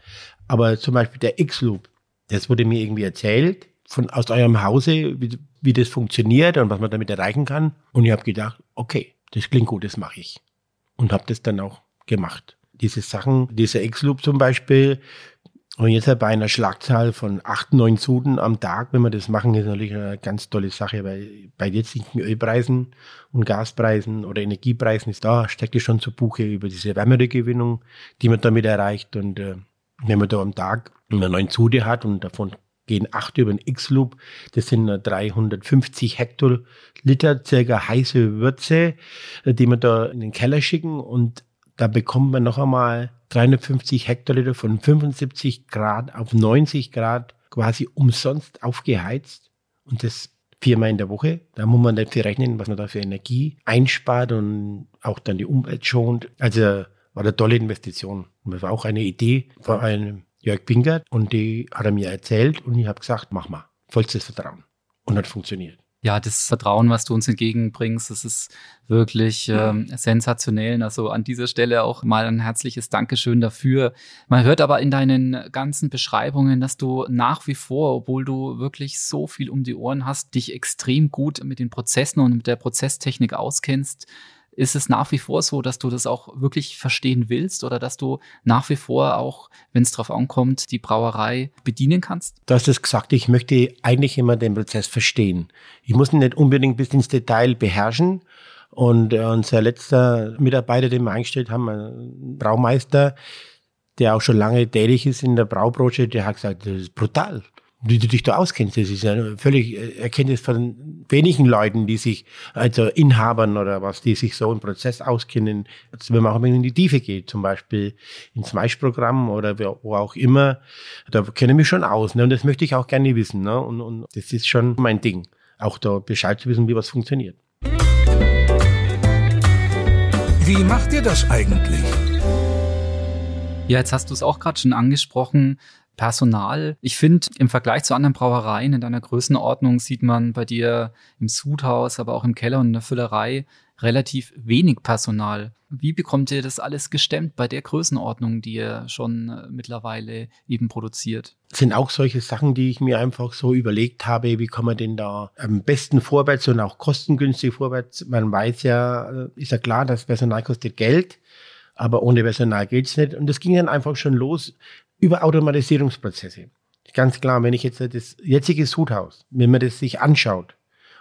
C: Aber zum Beispiel der X-Loop, das wurde mir irgendwie erzählt von aus eurem Hause, wie, wie das funktioniert und was man damit erreichen kann. Und ich habe gedacht, okay, das klingt gut, das mache ich. Und habe das dann auch gemacht. Diese Sachen, dieser X-Loop zum Beispiel, und jetzt halt bei einer Schlagzahl von acht, neun Suden am Tag, wenn wir das machen, ist natürlich eine ganz tolle Sache, weil bei jetzigen Ölpreisen und Gaspreisen oder Energiepreisen ist da, steckt es schon zur Buche über diese Wärmegewinnung, die man damit erreicht. Und äh, wenn man da am Tag eine neun Sude hat und davon gehen acht über den X-Loop, das sind 350 Hektoliter circa heiße Würze, äh, die wir da in den Keller schicken und da bekommt man noch einmal 350 Hektoliter von 75 Grad auf 90 Grad quasi umsonst aufgeheizt. Und das viermal in der Woche. Da muss man dafür rechnen, was man da für Energie einspart und auch dann die Umwelt schont. Also war eine tolle Investition. Und das war auch eine Idee von einem Jörg Pinkert und die hat er mir erzählt und ich habe gesagt, mach mal. Vollstes Vertrauen. Und hat funktioniert
B: ja, das Vertrauen, was du uns entgegenbringst, das ist wirklich ähm, sensationell. Also an dieser Stelle auch mal ein herzliches Dankeschön dafür. Man hört aber in deinen ganzen Beschreibungen, dass du nach wie vor, obwohl du wirklich so viel um die Ohren hast, dich extrem gut mit den Prozessen und mit der Prozesstechnik auskennst ist es nach wie vor so, dass du das auch wirklich verstehen willst oder dass du nach wie vor auch, wenn es drauf ankommt, die Brauerei bedienen kannst?
C: Du hast es gesagt, ich möchte eigentlich immer den Prozess verstehen. Ich muss ihn nicht unbedingt bis ins Detail beherrschen. Und äh, unser letzter Mitarbeiter, den wir eingestellt haben, ein Braumeister, der auch schon lange tätig ist in der Braubranche, der hat gesagt, das ist brutal wie du dich da auskennst. Das ist ja völlig äh, Erkenntnis von wenigen Leuten, die sich, also Inhabern oder was, die sich so im Prozess auskennen. Also wenn man auch in die Tiefe geht, zum Beispiel ins Maischprogramm oder wo auch immer, da kenne ich mich schon aus. Ne? Und das möchte ich auch gerne wissen. Ne? Und, und das ist schon mein Ding, auch da Bescheid zu wissen, wie was funktioniert.
A: Wie macht ihr das eigentlich?
B: Ja, jetzt hast du es auch gerade schon angesprochen. Personal. Ich finde, im Vergleich zu anderen Brauereien in deiner Größenordnung sieht man bei dir im Sudhaus, aber auch im Keller und in der Füllerei relativ wenig Personal. Wie bekommt ihr das alles gestemmt bei der Größenordnung, die ihr schon äh, mittlerweile eben produziert?
C: Sind auch solche Sachen, die ich mir einfach so überlegt habe, wie kann man denn da am besten vorwärts und auch kostengünstig vorwärts. Man weiß ja, äh, ist ja klar, das Personal kostet Geld, aber ohne Personal geht's nicht. Und das ging dann einfach schon los über Automatisierungsprozesse. Ganz klar, wenn ich jetzt das jetzige Sudhaus, wenn man das sich anschaut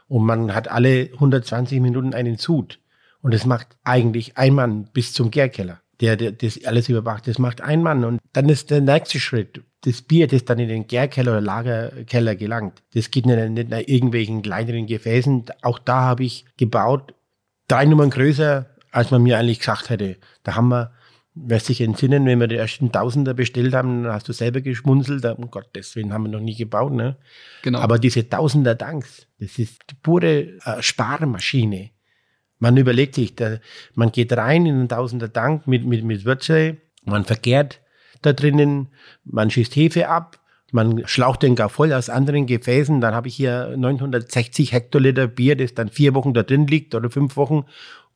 C: und man hat alle 120 Minuten einen Sud und das macht eigentlich ein Mann bis zum Gärkeller, der, der das alles überwacht, das macht ein Mann und dann ist der nächste Schritt, das Bier, das dann in den Gärkeller oder Lagerkeller gelangt, das geht nicht, nicht nach irgendwelchen kleineren Gefäßen. Auch da habe ich gebaut, drei Nummern größer, als man mir eigentlich gesagt hätte. Da haben wir Wirst dich entsinnen, wenn wir die ersten Tausender bestellt haben, dann hast du selber geschmunzelt, um Gott, deswegen haben wir noch nie gebaut. Ne?
B: Genau.
C: Aber diese Tausender Danks, das ist die pure äh, Sparmaschine. Man überlegt sich, da, man geht rein in einen Tausender Dank mit, mit, mit Würze, man verkehrt da drinnen, man schießt Hefe ab, man schlaucht den gar voll aus anderen Gefäßen, dann habe ich hier 960 Hektoliter Bier, das dann vier Wochen da drin liegt oder fünf Wochen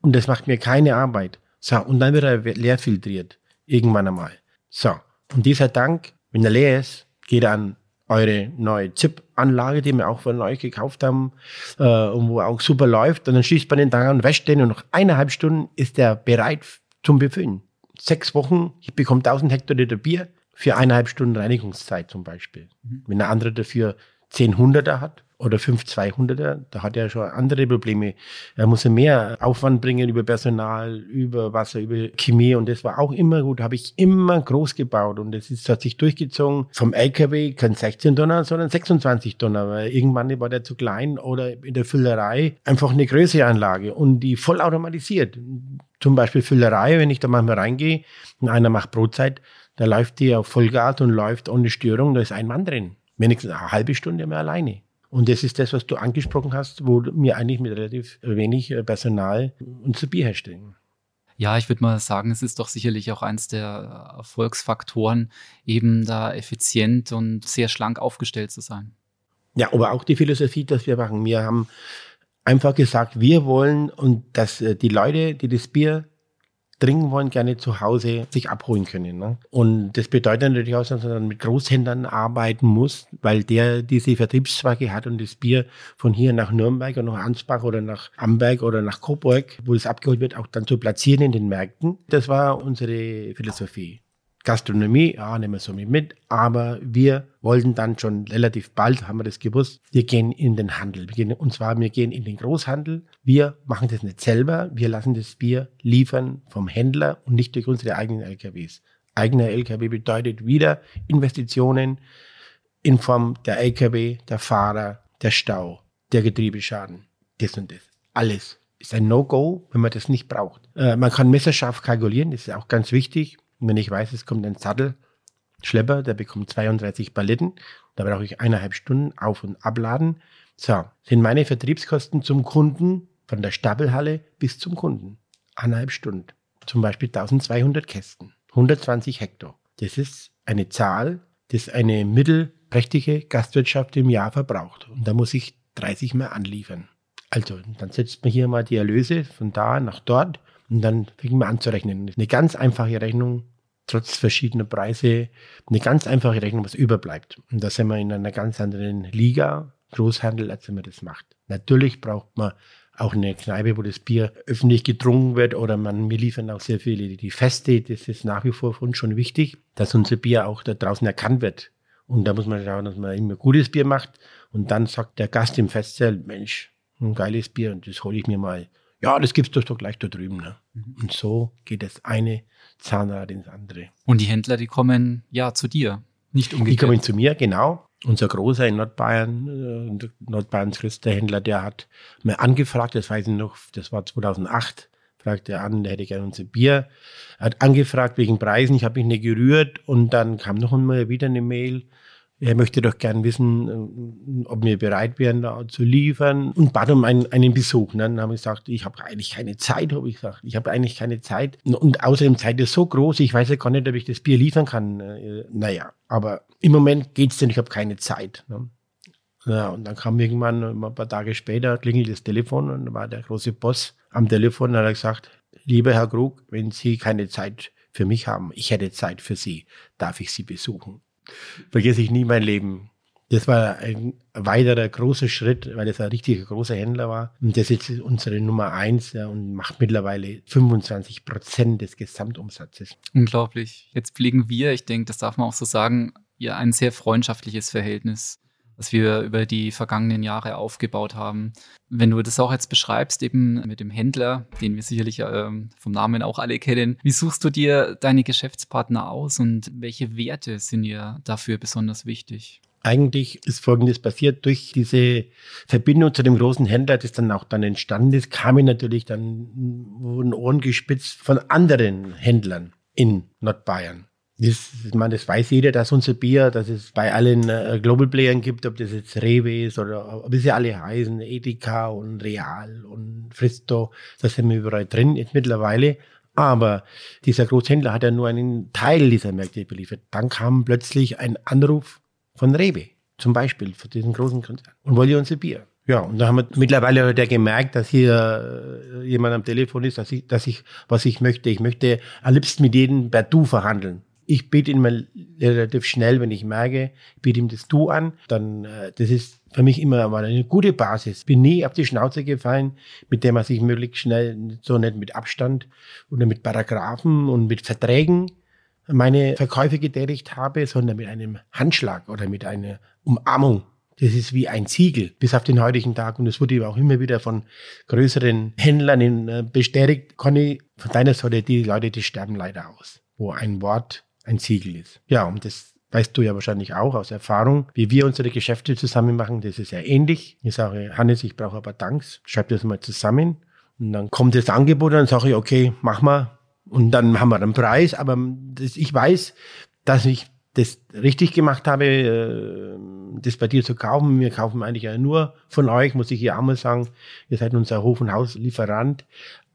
C: und das macht mir keine Arbeit. So, und dann wird er leer filtriert. Irgendwann einmal. So, und dieser Tank, wenn er leer ist, geht an eure neue ZIP-Anlage, die wir auch von euch gekauft haben äh, und wo auch super läuft. Und dann schließt man den Tank an, wäscht den und nach eineinhalb Stunden ist er bereit zum Befüllen. Sechs Wochen, ich bekomme 1000 Hektoliter Bier für eineinhalb Stunden Reinigungszeit zum Beispiel. Mhm. Wenn der andere dafür 10 Hunderter hat, oder 5200er, da hat er schon andere Probleme. Er muss mehr Aufwand bringen über Personal, über Wasser, über Chemie und das war auch immer gut, habe ich immer groß gebaut und das hat sich durchgezogen. Vom LKW kein 16 Tonner, sondern 26 Tonner, weil irgendwann war der zu klein oder in der Füllerei einfach eine größere Anlage und die voll automatisiert. Zum Beispiel Füllerei, wenn ich da manchmal reingehe und einer macht Brotzeit, da läuft die auf Vollgas und läuft ohne Störung, da ist ein Mann drin. Wenigstens eine halbe Stunde mehr alleine. Und das ist das, was du angesprochen hast, wo wir eigentlich mit relativ wenig äh, Personal unser Bier herstellen.
B: Ja, ich würde mal sagen, es ist doch sicherlich auch eins der Erfolgsfaktoren, eben da effizient und sehr schlank aufgestellt zu sein.
C: Ja, aber auch die Philosophie, dass wir machen. Wir haben einfach gesagt, wir wollen und dass äh, die Leute, die das Bier trinken wollen, gerne zu Hause sich abholen können. Ne? Und das bedeutet natürlich auch, dass man dann mit Großhändlern arbeiten muss, weil der diese Vertriebszweige hat und das Bier von hier nach Nürnberg oder nach Ansbach oder nach Amberg oder nach Coburg, wo es abgeholt wird, auch dann zu platzieren in den Märkten. Das war unsere Philosophie. Gastronomie, ja, nehmen wir so mit, aber wir wollten dann schon relativ bald, haben wir das gewusst, wir gehen in den Handel. Wir gehen, und zwar, wir gehen in den Großhandel. Wir machen das nicht selber, wir lassen das Bier liefern vom Händler und nicht durch unsere eigenen LKWs. Eigener LKW bedeutet wieder Investitionen in Form der LKW, der Fahrer, der Stau, der Getriebeschaden, das und das. Alles ist ein No-Go, wenn man das nicht braucht. Äh, man kann messerscharf kalkulieren, das ist auch ganz wichtig. Und wenn ich weiß, es kommt ein Sattelschlepper, der bekommt 32 Paletten, da brauche ich eineinhalb Stunden auf- und abladen. So, sind meine Vertriebskosten zum Kunden von der Stapelhalle bis zum Kunden. Eineinhalb Stunden. Zum Beispiel 1200 Kästen. 120 Hektar. Das ist eine Zahl, das eine mittelprächtige Gastwirtschaft im Jahr verbraucht. Und da muss ich 30 mehr anliefern. Also, dann setzt man hier mal die Erlöse von da nach dort und dann fängt man an zu rechnen. Eine ganz einfache Rechnung, trotz verschiedener Preise eine ganz einfache Rechnung, was überbleibt. Und da sind wir in einer ganz anderen Liga, Großhandel, als wenn man das macht. Natürlich braucht man auch eine Kneipe, wo das Bier öffentlich getrunken wird oder man, wir liefern auch sehr viele die Feste, das ist nach wie vor für uns schon wichtig, dass unser Bier auch da draußen erkannt wird. Und da muss man schauen, dass man immer gutes Bier macht und dann sagt der Gast im Festzelt, Mensch, ein geiles Bier und das hole ich mir mal. Ja, das gibt's doch gleich da drüben. Ne? Mhm. Und so geht das eine Zahnrad ins andere.
B: Und die Händler, die kommen ja zu dir, nicht umgekehrt.
C: Die kommen zu mir, genau. Unser großer in Nordbayern, äh, Nordbayerns größter Händler, der hat mir angefragt, das weiß ich noch, das war 2008, fragte er an, der hätte gerne unser Bier. Er hat angefragt wegen Preisen, ich habe mich nicht gerührt und dann kam noch einmal wieder eine Mail, er möchte doch gern wissen, äh, ob wir bereit wären, da zu liefern und bat um einen, einen Besuch. Dann haben wir gesagt, ich habe eigentlich keine Zeit, habe ich gesagt. Ich habe eigentlich keine Zeit. Und außerdem Zeit ist so groß, ich weiß ja gar nicht, ob ich das Bier liefern kann. Äh, naja, aber im Moment geht's denn, ich habe keine Zeit. Ne? Ja, und dann kam irgendwann ein paar Tage später, klingelt das Telefon und war der große Boss am Telefon und hat gesagt, lieber Herr Krug, wenn Sie keine Zeit für mich haben, ich hätte Zeit für Sie, darf ich Sie besuchen vergesse ich nie mein Leben. Das war ein weiterer großer Schritt, weil das ein richtiger großer Händler war. Und das ist unsere Nummer eins ja, und macht mittlerweile 25 Prozent des Gesamtumsatzes.
B: Unglaublich. Jetzt pflegen wir, ich denke, das darf man auch so sagen, ja ein sehr freundschaftliches Verhältnis was wir über die vergangenen Jahre aufgebaut haben. Wenn du das auch jetzt beschreibst, eben mit dem Händler, den wir sicherlich ähm, vom Namen auch alle kennen, wie suchst du dir deine Geschäftspartner aus und welche Werte sind dir dafür besonders wichtig?
C: Eigentlich ist Folgendes passiert. Durch diese Verbindung zu dem großen Händler, das dann auch dann entstanden ist, kam ich natürlich dann wurden Ohren gespitzt von anderen Händlern. in Nordbayern. Das, ich meine, das weiß jeder, dass unser Bier, dass es bei allen äh, Global Playern gibt, ob das jetzt Rewe ist oder wie sie alle heißen, Edeka und Real und Fristo, das sind wir überall drin jetzt mittlerweile. Aber dieser Großhändler hat ja nur einen Teil dieser Märkte beliefert. Dann kam plötzlich ein Anruf von Rewe, zum Beispiel, von diesem großen Konzern, und wollte unser Bier. Ja, und da haben wir mittlerweile der gemerkt, dass hier äh, jemand am Telefon ist, dass ich, dass ich, was ich möchte. Ich möchte am liebsten mit jedem per Du verhandeln ich biete ihn mal relativ schnell, wenn ich merke, ich biete ihm das Du an, dann äh, das ist für mich immer mal eine gute Basis. Bin nie auf die Schnauze gefallen, mit der man sich möglichst schnell, so nicht mit Abstand oder mit Paragraphen und mit Verträgen meine Verkäufe getätigt habe, sondern mit einem Handschlag oder mit einer Umarmung. Das ist wie ein Ziegel bis auf den heutigen Tag. Und das wurde auch immer wieder von größeren Händlern äh, bestätigt. Conny, von deiner Seite, die Leute, die sterben leider aus. Wo ein Wort ein Ziegel ist. Ja, und das weißt du ja wahrscheinlich auch aus Erfahrung, wie wir unsere Geschäfte zusammen machen. Das ist ja ähnlich. Ich sage, Hannes, ich brauche aber Danks. Schreib das mal zusammen. Und dann kommt das Angebot und dann sage ich, okay, mach mal. Und dann haben wir einen Preis. Aber das, ich weiß, dass ich das richtig gemacht habe, äh, das bei dir zu kaufen. Wir kaufen eigentlich ja nur von euch, muss ich hier auch mal sagen. Ihr seid unser Hof- und Hauslieferant.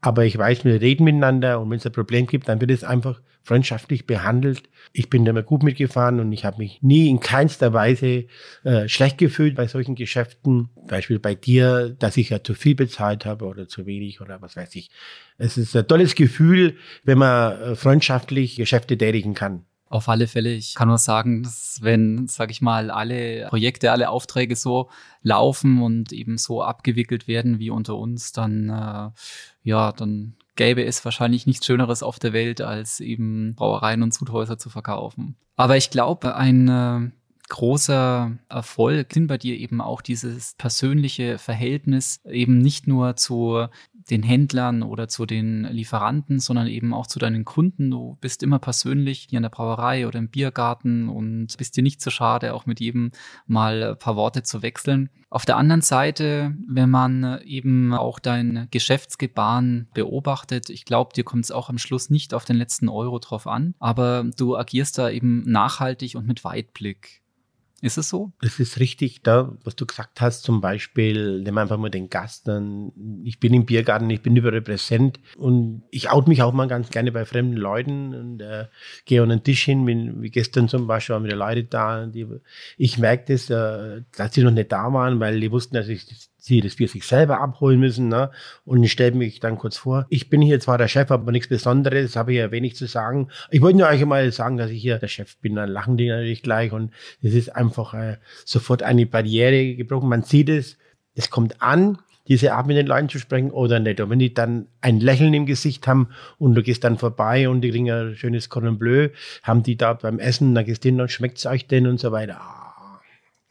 C: Aber ich weiß, wir reden miteinander und wenn es ein Problem gibt, dann wird es einfach freundschaftlich behandelt. Ich bin da immer gut mitgefahren und ich habe mich nie in keinster Weise äh, schlecht gefühlt bei solchen Geschäften. Beispiel bei dir, dass ich ja zu viel bezahlt habe oder zu wenig oder was weiß ich. Es ist ein tolles Gefühl, wenn man äh, freundschaftlich Geschäfte tätigen kann.
B: Auf alle Fälle. Ich kann nur sagen, dass wenn, sag ich mal, alle Projekte, alle Aufträge so laufen und eben so abgewickelt werden wie unter uns, dann äh, ja, dann gäbe es wahrscheinlich nichts Schöneres auf der Welt, als eben Brauereien und Zuthäuser zu verkaufen. Aber ich glaube, ein äh, großer Erfolg sind bei dir eben auch dieses persönliche Verhältnis eben nicht nur zu den Händlern oder zu den Lieferanten, sondern eben auch zu deinen Kunden. Du bist immer persönlich hier in der Brauerei oder im Biergarten und bist dir nicht so schade, auch mit jedem mal ein paar Worte zu wechseln. Auf der anderen Seite, wenn man eben auch dein Geschäftsgebaren beobachtet, ich glaube, dir kommt es auch am Schluss nicht auf den letzten Euro drauf an, aber du agierst da eben nachhaltig und mit Weitblick. Ist es so?
C: Es ist richtig, da, was du gesagt hast, zum Beispiel, nimm einfach mal den Gast, dann, ich bin im Biergarten, ich bin überall präsent und ich out mich auch mal ganz gerne bei fremden Leuten und äh, gehe an den Tisch hin, wie, wie gestern zum Beispiel waren wieder Leute da, die, ich merke das, äh, dass sie noch nicht da waren, weil die wussten, dass ich sie das Bier sich selber abholen müssen. Ne? Und ich stelle mich dann kurz vor, ich bin hier zwar der Chef, aber nichts Besonderes, habe hier wenig zu sagen. Ich wollte nur euch mal sagen, dass ich hier der Chef bin, dann lachen die natürlich gleich und es ist einfach äh, sofort eine Barriere gebrochen. Man sieht es, es kommt an, diese Art mit den Leuten zu sprechen oder nicht. Und wenn die dann ein Lächeln im Gesicht haben und du gehst dann vorbei und die kriegen ein schönes Cordon Bleu, haben die da beim Essen, dann gehst du hin und schmeckt es euch denn und so weiter.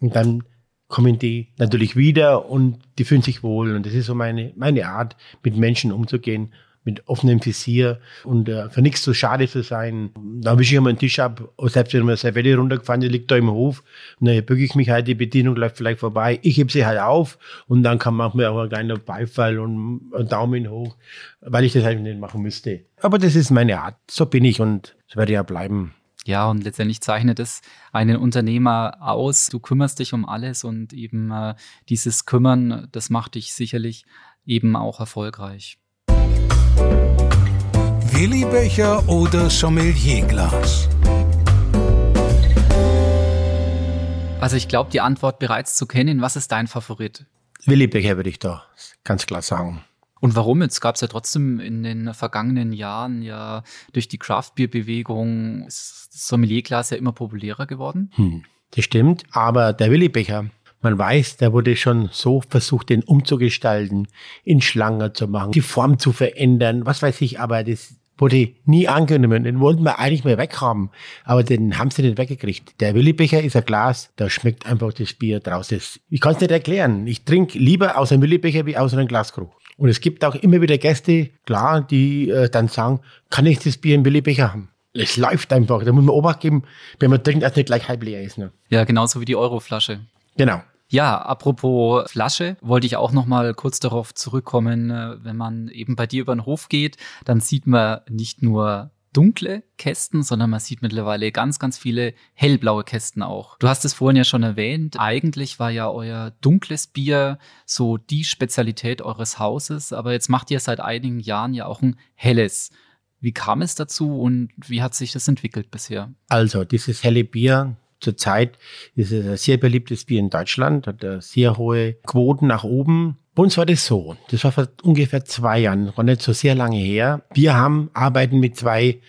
C: Und dann kommen die natürlich wieder und die fühlen sich wohl. Und das ist so meine, meine Art, mit Menschen umzugehen, mit offenem Visier und äh, für nichts zu schade zu sein. Da wische ich immer einen Tisch ab, selbst wenn mir Servette runtergefahren die liegt da im Hof, und dann bücke ich mich halt, die Bedienung läuft vielleicht vorbei, ich heb sie halt auf und dann kann manchmal auch ein kleiner Beifall und ein Daumen hoch, weil ich das halt nicht machen müsste. Aber das ist meine Art, so bin ich und so werde ich ja bleiben.
B: Ja, und letztendlich zeichnet es einen Unternehmer aus. Du kümmerst dich um alles und eben äh, dieses Kümmern, das macht dich sicherlich eben auch erfolgreich.
A: Willi Becher oder Sommelierglas?
B: Also ich glaube, die Antwort bereits zu kennen. Was ist dein Favorit?
C: Willi Becher würde ich da ganz klar sagen.
B: Und warum? Jetzt gab es ja trotzdem in den vergangenen Jahren ja durch die Craft-Bier-Bewegung ist das Sommelierglas ja immer populärer geworden.
C: Hm, das stimmt, aber der Willibecher, man weiß, der wurde schon so versucht, den umzugestalten, in Schlange zu machen, die Form zu verändern, was weiß ich, aber das wurde nie angenommen. Den wollten wir eigentlich mal weghaben, aber den haben sie nicht weggekriegt. Der Willibecher ist ein Glas, da schmeckt einfach das Bier draus. Ich kann es nicht erklären. Ich trinke lieber aus einem Willibecher wie aus einem Glaskrug. Und es gibt auch immer wieder Gäste, klar, die äh, dann sagen, kann ich das Bier im Billigbecher haben? Es läuft einfach. Da muss man Obacht geben, wenn man trinkt, dass nicht gleich halb leer ist. Ne?
B: Ja, genauso wie die Euroflasche.
C: Genau.
B: Ja, apropos Flasche, wollte ich auch noch mal kurz darauf zurückkommen, äh, wenn man eben bei dir über den Hof geht, dann sieht man nicht nur dunkle Kästen, sondern man sieht mittlerweile ganz, ganz viele hellblaue Kästen auch. Du hast es vorhin ja schon erwähnt. Eigentlich war ja euer dunkles Bier so die Spezialität eures Hauses, aber jetzt macht ihr seit einigen Jahren ja auch ein helles. Wie kam es dazu und wie hat sich das entwickelt bisher?
C: Also, dieses helle Bier, zurzeit ist es ein sehr beliebtes Bier in Deutschland, hat sehr hohe Quoten nach oben. Bei uns war das so. Das war vor ungefähr zwei Jahren, war nicht so sehr lange her. Wir haben, arbeiten mit zwei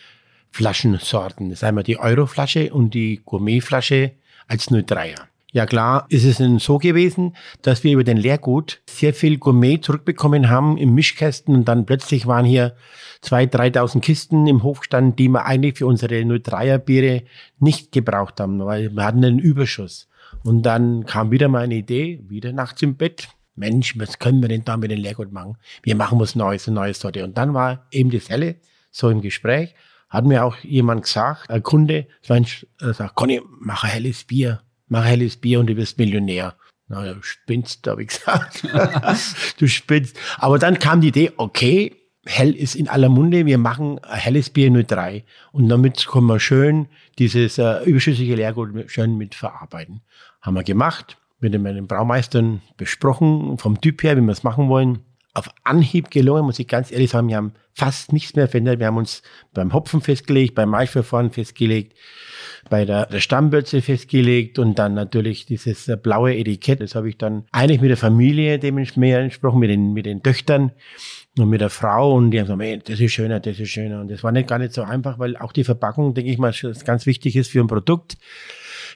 C: Flaschensorten. Das ist einmal die Euroflasche und die Gourmetflasche als 03er. Ja klar, ist es denn so gewesen, dass wir über den Leergut sehr viel Gourmet zurückbekommen haben im Mischkästen und dann plötzlich waren hier 2.000, 3.000 Kisten im Hof gestanden, die wir eigentlich für unsere 03er Biere nicht gebraucht haben, weil wir hatten einen Überschuss. Und dann kam wieder mal eine Idee, wieder nachts im Bett, Mensch, was können wir denn da mit dem Leergut machen? Wir machen was Neues, eine neue Sorte. Und dann war eben das Helle so im Gespräch, hat mir auch jemand gesagt, ein Kunde, sagt, Conny, mach ein helles Bier, mach ein helles Bier und du wirst Millionär. Na, du spinnst, habe ich gesagt. du spinnst. Aber dann kam die Idee, okay, hell ist in aller Munde, wir machen ein helles Bier 03. Und damit können wir schön dieses äh, überschüssige Leergut schön mit verarbeiten. Haben wir gemacht mit meinen Braumeistern besprochen, vom Typ her, wie wir es machen wollen. Auf Anhieb gelungen, muss ich ganz ehrlich sagen, wir haben fast nichts mehr verändert. Wir haben uns beim Hopfen festgelegt, beim Maischverfahren festgelegt, bei der, der Stammbürze festgelegt und dann natürlich dieses blaue Etikett. Das habe ich dann eigentlich mit der Familie dementsprechend gesprochen, mit den, mit den Töchtern und mit der Frau und die haben gesagt, ey, das ist schöner, das ist schöner. Und das war nicht gar nicht so einfach, weil auch die Verpackung, denke ich mal, ganz wichtig ist für ein Produkt.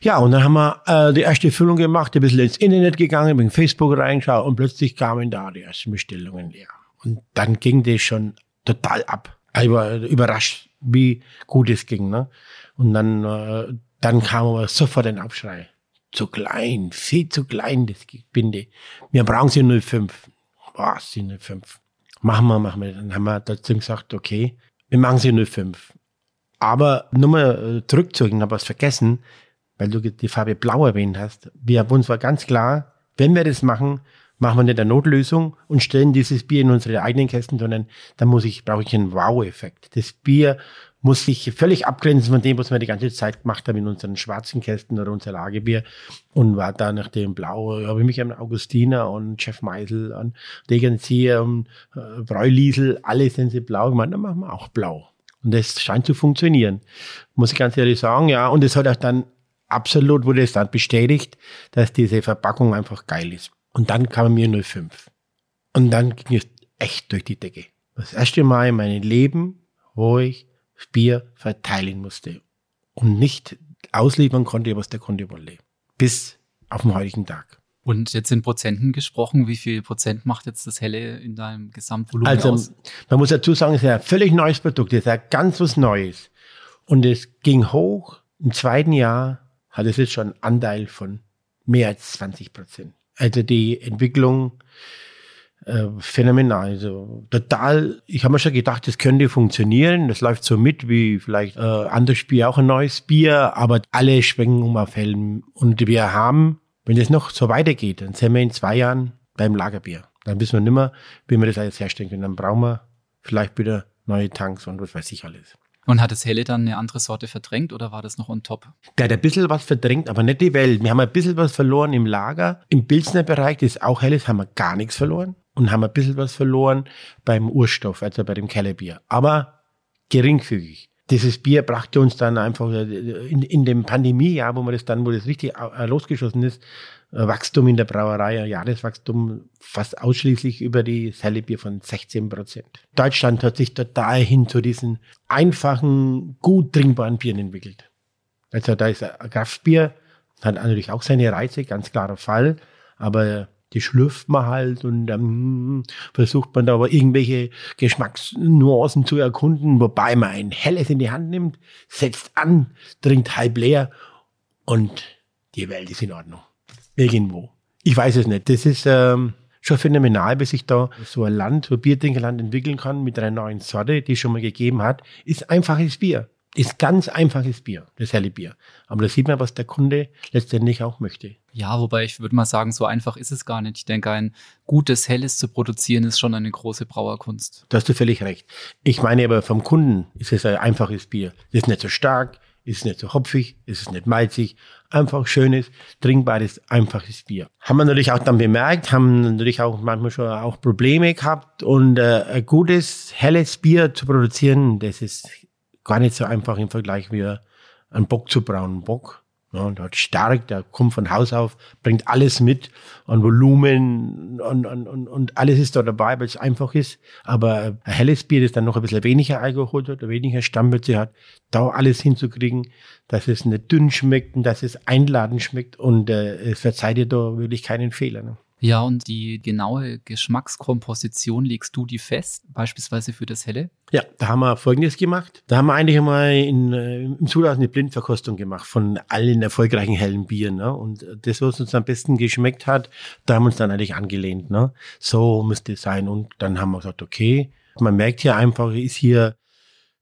C: Ja, und dann haben wir äh, die erste Füllung gemacht, ein bisschen ins Internet gegangen, bin in Facebook reingeschaut und plötzlich kamen da die ersten Bestellungen leer. Und dann ging das schon total ab. Ich war überrascht, wie gut es ging. Ne? Und dann, äh, dann kam aber sofort ein Abschrei. Zu klein, viel zu klein, das Binde. Wir brauchen sie 05. Was, sie 05? Machen wir, machen wir. Dann haben wir dazu gesagt, okay, wir machen sie 05. Aber nur mal äh, zurückzugehen, habe was vergessen weil du die Farbe Blau erwähnt hast. Wir, uns war ganz klar, wenn wir das machen, machen wir nicht eine Notlösung und stellen dieses Bier in unsere eigenen Kästen, sondern dann muss ich, brauche ich einen Wow-Effekt. Das Bier muss sich völlig abgrenzen von dem, was wir die ganze Zeit gemacht haben in unseren schwarzen Kästen oder unser Lagerbier und war da nach dem Blau, habe ich mich an Augustiner und Chef Meisel, an Degenzieher und äh, Bräuliesel, alle sind sie blau gemacht, dann machen wir auch blau. Und das scheint zu funktionieren. Muss ich ganz ehrlich sagen, ja. Und es hat auch dann absolut wurde es dann bestätigt, dass diese Verpackung einfach geil ist. Und dann kam mir 05. Und dann ging es echt durch die Decke. Das erste Mal in meinem Leben, wo ich Bier verteilen musste und nicht ausliefern konnte, was der Kunde wollte. Bis auf den heutigen Tag.
B: Und jetzt in Prozenten gesprochen, wie viel Prozent macht jetzt das Helle in deinem Gesamtvolumen
C: also,
B: aus?
C: Man muss dazu sagen, es ist ein völlig neues Produkt, es ist ja ganz was Neues. Und es ging hoch im zweiten Jahr hat es jetzt schon einen Anteil von mehr als 20 Prozent. Also die Entwicklung äh, phänomenal. Also total, ich habe mir schon gedacht, das könnte funktionieren. Das läuft so mit wie vielleicht äh, anderes Bier, auch ein neues Bier, aber alle schwenken um auf Helm. Und wir haben, wenn das noch so weitergeht, dann sind wir in zwei Jahren beim Lagerbier. Dann wissen wir nicht mehr, wie wir das alles herstellen können. Dann brauchen wir vielleicht wieder neue Tanks und was weiß ich alles.
B: Und hat das Helle dann eine andere Sorte verdrängt oder war das noch on top?
C: Der hat ein bisschen was verdrängt, aber nicht die Welt. Wir haben ein bisschen was verloren im Lager. Im Pilsner Bereich, das ist auch Helles, haben wir gar nichts verloren. Und haben ein bisschen was verloren beim Urstoff, also bei dem Kellerbier. Aber geringfügig. Dieses Bier brachte uns dann einfach in, in dem Pandemiejahr, wo man das dann, wo das richtig losgeschossen ist, Wachstum in der Brauerei, Jahreswachstum fast ausschließlich über die Sellebier von 16 Prozent. Deutschland hat sich total hin zu diesen einfachen, gut trinkbaren Bieren entwickelt. Also da ist ein Kraftbier, hat natürlich auch seine Reize, ganz klarer Fall, aber die schlürft man halt und dann versucht man da aber irgendwelche Geschmacksnuancen zu erkunden, wobei man ein helles in die Hand nimmt, setzt an, trinkt halb leer und die Welt ist in Ordnung. Irgendwo. Ich weiß es nicht. Das ist ähm, schon phänomenal, bis sich da so ein Land, so ein Biertrinkerland entwickeln kann mit einer neuen Sorte, die es schon mal gegeben hat, ist einfaches Bier. Ist ganz einfaches Bier, das helle Bier. Aber da sieht man, was der Kunde letztendlich auch möchte.
B: Ja, wobei ich würde mal sagen, so einfach ist es gar nicht. Ich denke, ein gutes Helles zu produzieren ist schon eine große Brauerkunst.
C: Da hast du völlig recht. Ich meine aber vom Kunden ist es ein einfaches Bier. Es ist nicht so stark, ist nicht so hopfig, ist es nicht malzig, einfach schönes, trinkbares, einfaches Bier. Haben wir natürlich auch dann bemerkt, haben natürlich auch manchmal schon auch Probleme gehabt und äh, ein gutes, helles Bier zu produzieren, das ist gar nicht so einfach im Vergleich wie ein Bock zu brauen. Bock ja, der hat stark, der kommt von Haus auf, bringt alles mit an Volumen und, und, und, und alles ist da dabei, weil es einfach ist. Aber ein helles Bier, das dann noch ein bisschen weniger Alkohol hat, weniger Stammbürze hat, da alles hinzukriegen, dass es nicht dünn schmeckt und dass es einladend schmeckt und äh, es verzeiht dir da wirklich keinen Fehler. Ne?
B: Ja, und die genaue Geschmackskomposition legst du die fest, beispielsweise für das Helle?
C: Ja, da haben wir Folgendes gemacht. Da haben wir eigentlich einmal in, äh, im Zulass eine Blindverkostung gemacht von allen erfolgreichen hellen Bieren. Ne? Und das, was uns am besten geschmeckt hat, da haben wir uns dann eigentlich angelehnt. Ne? So müsste es sein. Und dann haben wir gesagt, okay, man merkt hier einfach, ist hier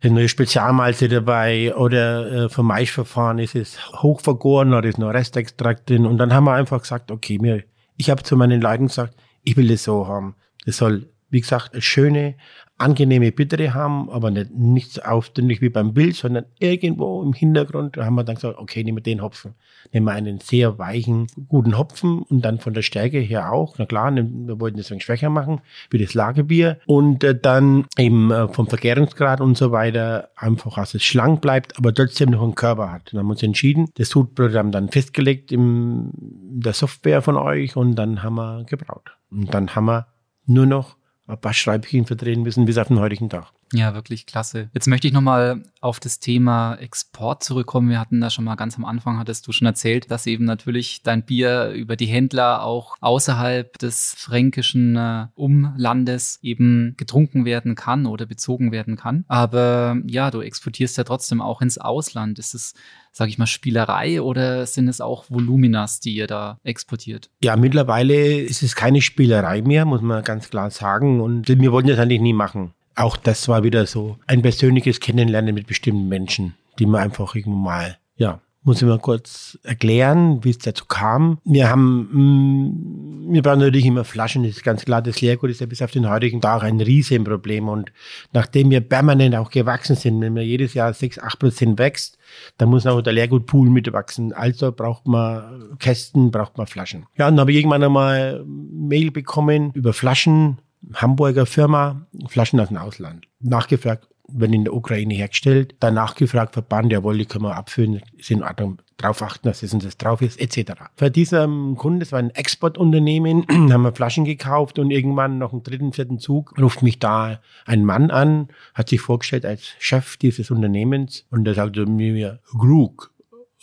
C: eine neue Spezialmalze dabei oder äh, vom Maischverfahren ist es hochvergoren oder ist noch Restextrakt drin. Und dann haben wir einfach gesagt, okay, wir ich habe zu meinen Leuten gesagt, ich will das so haben. Es soll, wie gesagt, eine schöne, angenehme Bittere haben, aber nicht nichts aufdringlich wie beim Bild, sondern irgendwo im Hintergrund da haben wir dann gesagt, okay, nehmen wir den Hopfen. Nehmen wir einen sehr weichen, guten Hopfen und dann von der Stärke her auch. Na klar, wir wollten das ein schwächer machen, wie das Lagerbier. Und äh, dann eben äh, vom Vergärungsgrad und so weiter einfach, dass es schlank bleibt, aber trotzdem noch einen Körper hat. Dann haben wir uns entschieden, das Sudprogramm dann festgelegt in der Software von euch und dann haben wir gebraut. Und dann haben wir nur noch paar Schreibchen verdrehen müssen bis auf den heutigen Tag.
B: Ja, wirklich klasse. Jetzt möchte ich nochmal auf das Thema Export zurückkommen. Wir hatten da schon mal ganz am Anfang, hattest du schon erzählt, dass eben natürlich dein Bier über die Händler auch außerhalb des fränkischen äh, Umlandes eben getrunken werden kann oder bezogen werden kann. Aber ja, du exportierst ja trotzdem auch ins Ausland. Ist es, sage ich mal, Spielerei oder sind es auch Voluminas, die ihr da exportiert?
C: Ja, mittlerweile ist es keine Spielerei mehr, muss man ganz klar sagen. Und wir wollten das eigentlich nie machen auch das war wieder so ein persönliches Kennenlernen mit bestimmten Menschen, die man einfach irgendwo mal, ja, muss ich mal kurz erklären, wie es dazu kam. Wir haben, mh, mm, wir brauchen natürlich immer Flaschen, das ist ganz klar. Das Leergut ist ja bis auf den heutigen Tag ein Riesenproblem. Und nachdem wir permanent auch gewachsen sind, wenn man jedes Jahr 6, 8 Prozent wächst, dann muss auch der Leergutpool mitwachsen. Also braucht man Kästen, braucht man Flaschen. Ja, und dann habe ich irgendwann einmal Mail bekommen über Flaschen Hamburger Firma, Flaschen aus dem Ausland. Nachgefragt, werden in der Ukraine hergestellt. Dann nachgefragt, Verband, jawohl, die können wir abfüllen, ist in Ordnung, drauf achten, dass das das drauf ist, etc. Für diesen Kunden, das war ein Exportunternehmen, haben wir Flaschen gekauft und irgendwann noch im dritten, vierten Zug ruft mich da ein Mann an, hat sich vorgestellt als Chef dieses Unternehmens und der sagte mir, Krug,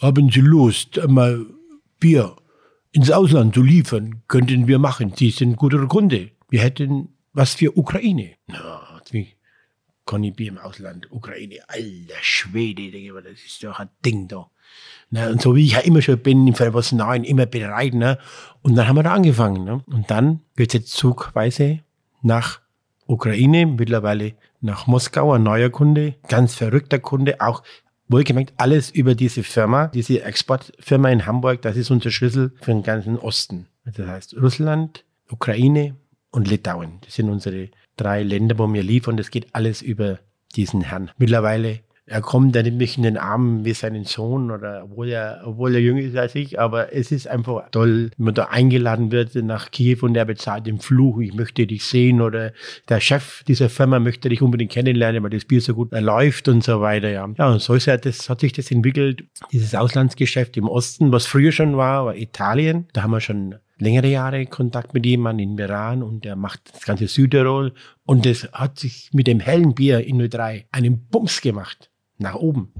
C: haben Sie Lust, mal Bier ins Ausland zu liefern? Könnten wir machen. Sie sind ein guter Kunde wir hätten was für Ukraine. Na, wie kann ich Bier im Ausland, Ukraine, alter Schwede, das ist doch ein Ding da. Na, und so wie ich ja immer schon bin, für was Neuen, immer bereit. Ne? Und dann haben wir da angefangen. Ne? Und dann geht es jetzt zugweise nach Ukraine, mittlerweile nach Moskau, ein neuer Kunde, ganz verrückter Kunde, auch wohlgemerkt alles über diese Firma, diese Exportfirma in Hamburg, das ist unser Schlüssel für den ganzen Osten. Das heißt Russland, Ukraine, und Litauen. Das sind unsere drei Länder, wo wir liefern. Das geht alles über diesen Herrn. Mittlerweile, er kommt, er nimmt mich in den Arm wie seinen Sohn oder obwohl er, obwohl er jünger ist als ich, aber es ist einfach toll, wenn man da eingeladen wird nach Kiew und er bezahlt den Fluch, ich möchte dich sehen oder der Chef dieser Firma möchte dich unbedingt kennenlernen, weil das Bier so gut läuft und so weiter, ja. Ja, und so ist ja, das, hat sich das entwickelt, dieses Auslandsgeschäft im Osten, was früher schon war, war Italien. Da haben wir schon längere Jahre Kontakt mit jemandem in Meran und der macht das ganze Südtirol und das hat sich mit dem hellen Bier in 03 einen Bums gemacht. Nach oben.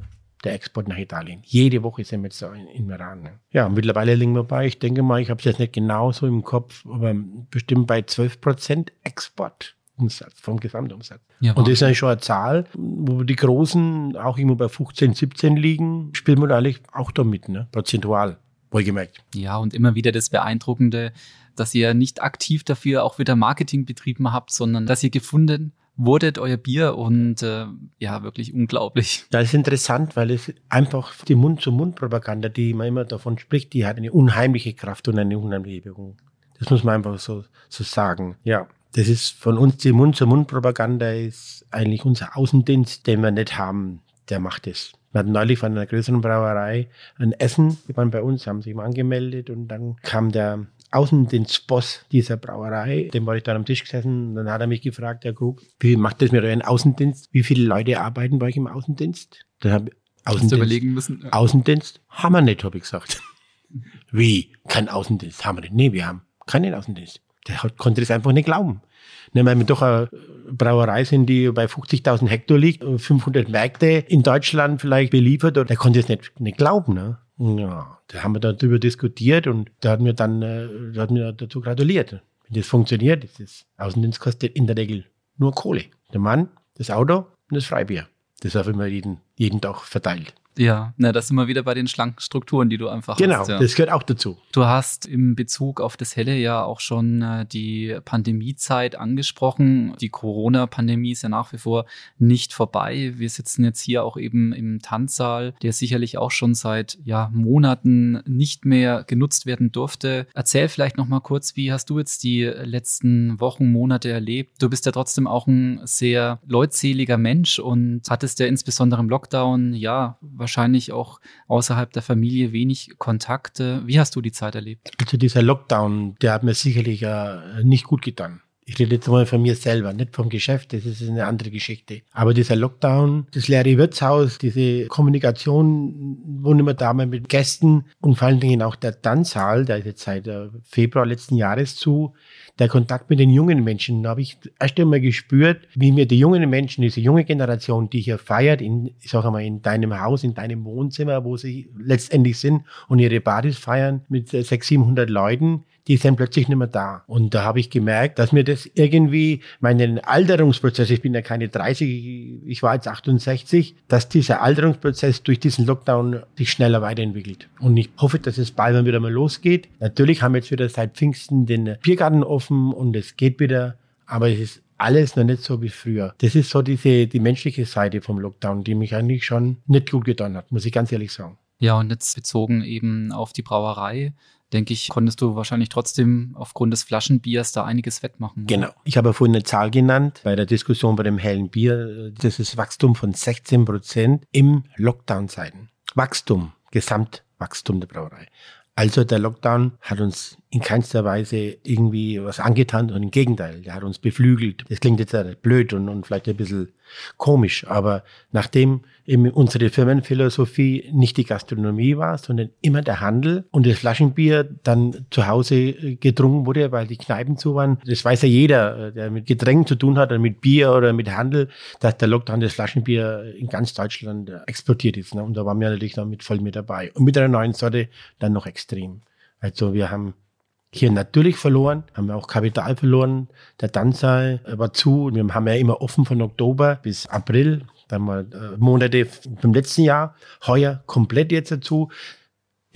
C: Der Export nach Italien. Jede Woche sind wir jetzt so in, in Meran. Ne? Ja, mittlerweile liegen wir bei, ich denke mal, ich habe es jetzt nicht genau so im Kopf, aber bestimmt bei 12 Prozent Exportumsatz vom Gesamtumsatz. Ja, und das ist eigentlich schon eine Zahl, wo die Großen auch immer bei 15, 17 liegen, spielen wir eigentlich auch damit, ne? prozentual. Wohlgemerkt.
B: Ja, und immer wieder das Beeindruckende, dass ihr nicht aktiv dafür auch wieder Marketing betrieben habt, sondern dass ihr gefunden wurdet euer Bier und äh, ja, wirklich unglaublich.
C: Das ist interessant, weil es einfach die Mund-zu-Mund-Propaganda, die man immer davon spricht, die hat eine unheimliche Kraft und eine unheimliche Wirkung. Das muss man einfach so, so sagen. Ja, das ist von uns die Mund-zu-Mund-Propaganda ist eigentlich unser Außendienst, den wir nicht haben. Der macht es. Wir hatten neulich von einer größeren Brauerei ein Essen. Die waren bei uns, haben sich mal angemeldet und dann kam der Außendienstboss dieser Brauerei, dem war ich dann am Tisch gesessen, und dann hat er mich gefragt, Herr Krug, wie macht das mit euren Außendienst? Wie viele Leute arbeiten bei euch im Außendienst? Dann habe
B: Außendienst, überlegen müssen.
C: Ja. Außendienst haben wir nicht, habe ich gesagt. wie? Kein Außendienst haben wir nicht? Nee, wir haben keinen Außendienst. Der konnte das einfach nicht glauben. Weil wir doch eine Brauerei sind, die bei 50.000 Hektar liegt, 500 Märkte in Deutschland vielleicht beliefert, und der konnte es nicht, nicht glauben. Ne? Ja, da haben wir darüber diskutiert und da hat mir dann äh, da hat mir dazu gratuliert. Wenn das funktioniert, ist das Außendienst kostet in der Regel nur Kohle. Der Mann, das Auto und das Freibier. Das auf immer jeden, jeden Tag verteilt.
B: Ja, na, das sind wir wieder bei den schlanken Strukturen, die du einfach
C: genau,
B: hast.
C: Genau, ja. das gehört auch dazu.
B: Du hast im Bezug auf das Helle ja auch schon äh, die Pandemiezeit angesprochen. Die Corona-Pandemie ist ja nach wie vor nicht vorbei. Wir sitzen jetzt hier auch eben im Tanzsaal, der sicherlich auch schon seit ja, Monaten nicht mehr genutzt werden durfte. Erzähl vielleicht noch mal kurz, wie hast du jetzt die letzten Wochen, Monate erlebt? Du bist ja trotzdem auch ein sehr leutseliger Mensch und hattest ja insbesondere im Lockdown ja wahrscheinlich auch außerhalb der Familie wenig Kontakte. Wie hast du die Zeit erlebt?
C: Also dieser Lockdown, der hat mir sicherlich äh, nicht gut getan. Ich rede jetzt mal von mir selber, nicht vom Geschäft, das ist eine andere Geschichte. Aber dieser Lockdown, das leere Wirtshaus, diese Kommunikation, wo nicht mehr da mehr mit Gästen und vor allen Dingen auch der Tanzsaal, der ist jetzt seit äh, Februar letzten Jahres zu, der Kontakt mit den jungen Menschen, da habe ich erst einmal gespürt, wie mir die jungen Menschen, diese junge Generation, die hier feiert, in, ich sage mal, in deinem Haus, in deinem Wohnzimmer, wo sie letztendlich sind und ihre Partys feiern mit 600, 700 Leuten, die sind plötzlich nicht mehr da. Und da habe ich gemerkt, dass mir das irgendwie meinen Alterungsprozess, ich bin ja keine 30, ich war jetzt 68, dass dieser Alterungsprozess durch diesen Lockdown sich schneller weiterentwickelt. Und ich hoffe, dass es bald wieder mal losgeht. Natürlich haben wir jetzt wieder seit Pfingsten den Biergarten offen und es geht wieder, aber es ist alles noch nicht so wie früher. Das ist so diese, die menschliche Seite vom Lockdown, die mich eigentlich schon nicht gut getan hat, muss ich ganz ehrlich sagen.
B: Ja, und jetzt bezogen eben auf die Brauerei denke ich, konntest du wahrscheinlich trotzdem aufgrund des Flaschenbiers da einiges wettmachen.
C: Oder? Genau. Ich habe vorhin eine Zahl genannt bei der Diskussion bei dem hellen Bier. Das ist Wachstum von 16 Prozent im Lockdown-Zeiten. Wachstum, Gesamtwachstum der Brauerei. Also der Lockdown hat uns in keinster Weise irgendwie was angetan, sondern im Gegenteil, der hat uns beflügelt. Das klingt jetzt blöd und, und vielleicht ein bisschen komisch, aber nachdem eben unsere Firmenphilosophie nicht die Gastronomie war, sondern immer der Handel und das Flaschenbier dann zu Hause getrunken wurde, weil die Kneipen zu waren, das weiß ja jeder, der mit Getränken zu tun hat oder mit Bier oder mit Handel, dass der Lockdown das Flaschenbier in ganz Deutschland exportiert ist. Ne? Und da waren wir natürlich noch mit voll mit dabei. Und mit einer neuen Sorte dann noch extrem. Also wir haben hier natürlich verloren, haben wir auch Kapital verloren. Der Tanzsaal war zu. Wir haben ja immer offen von Oktober bis April, dann mal äh, Monate vom letzten Jahr. Heuer komplett jetzt dazu.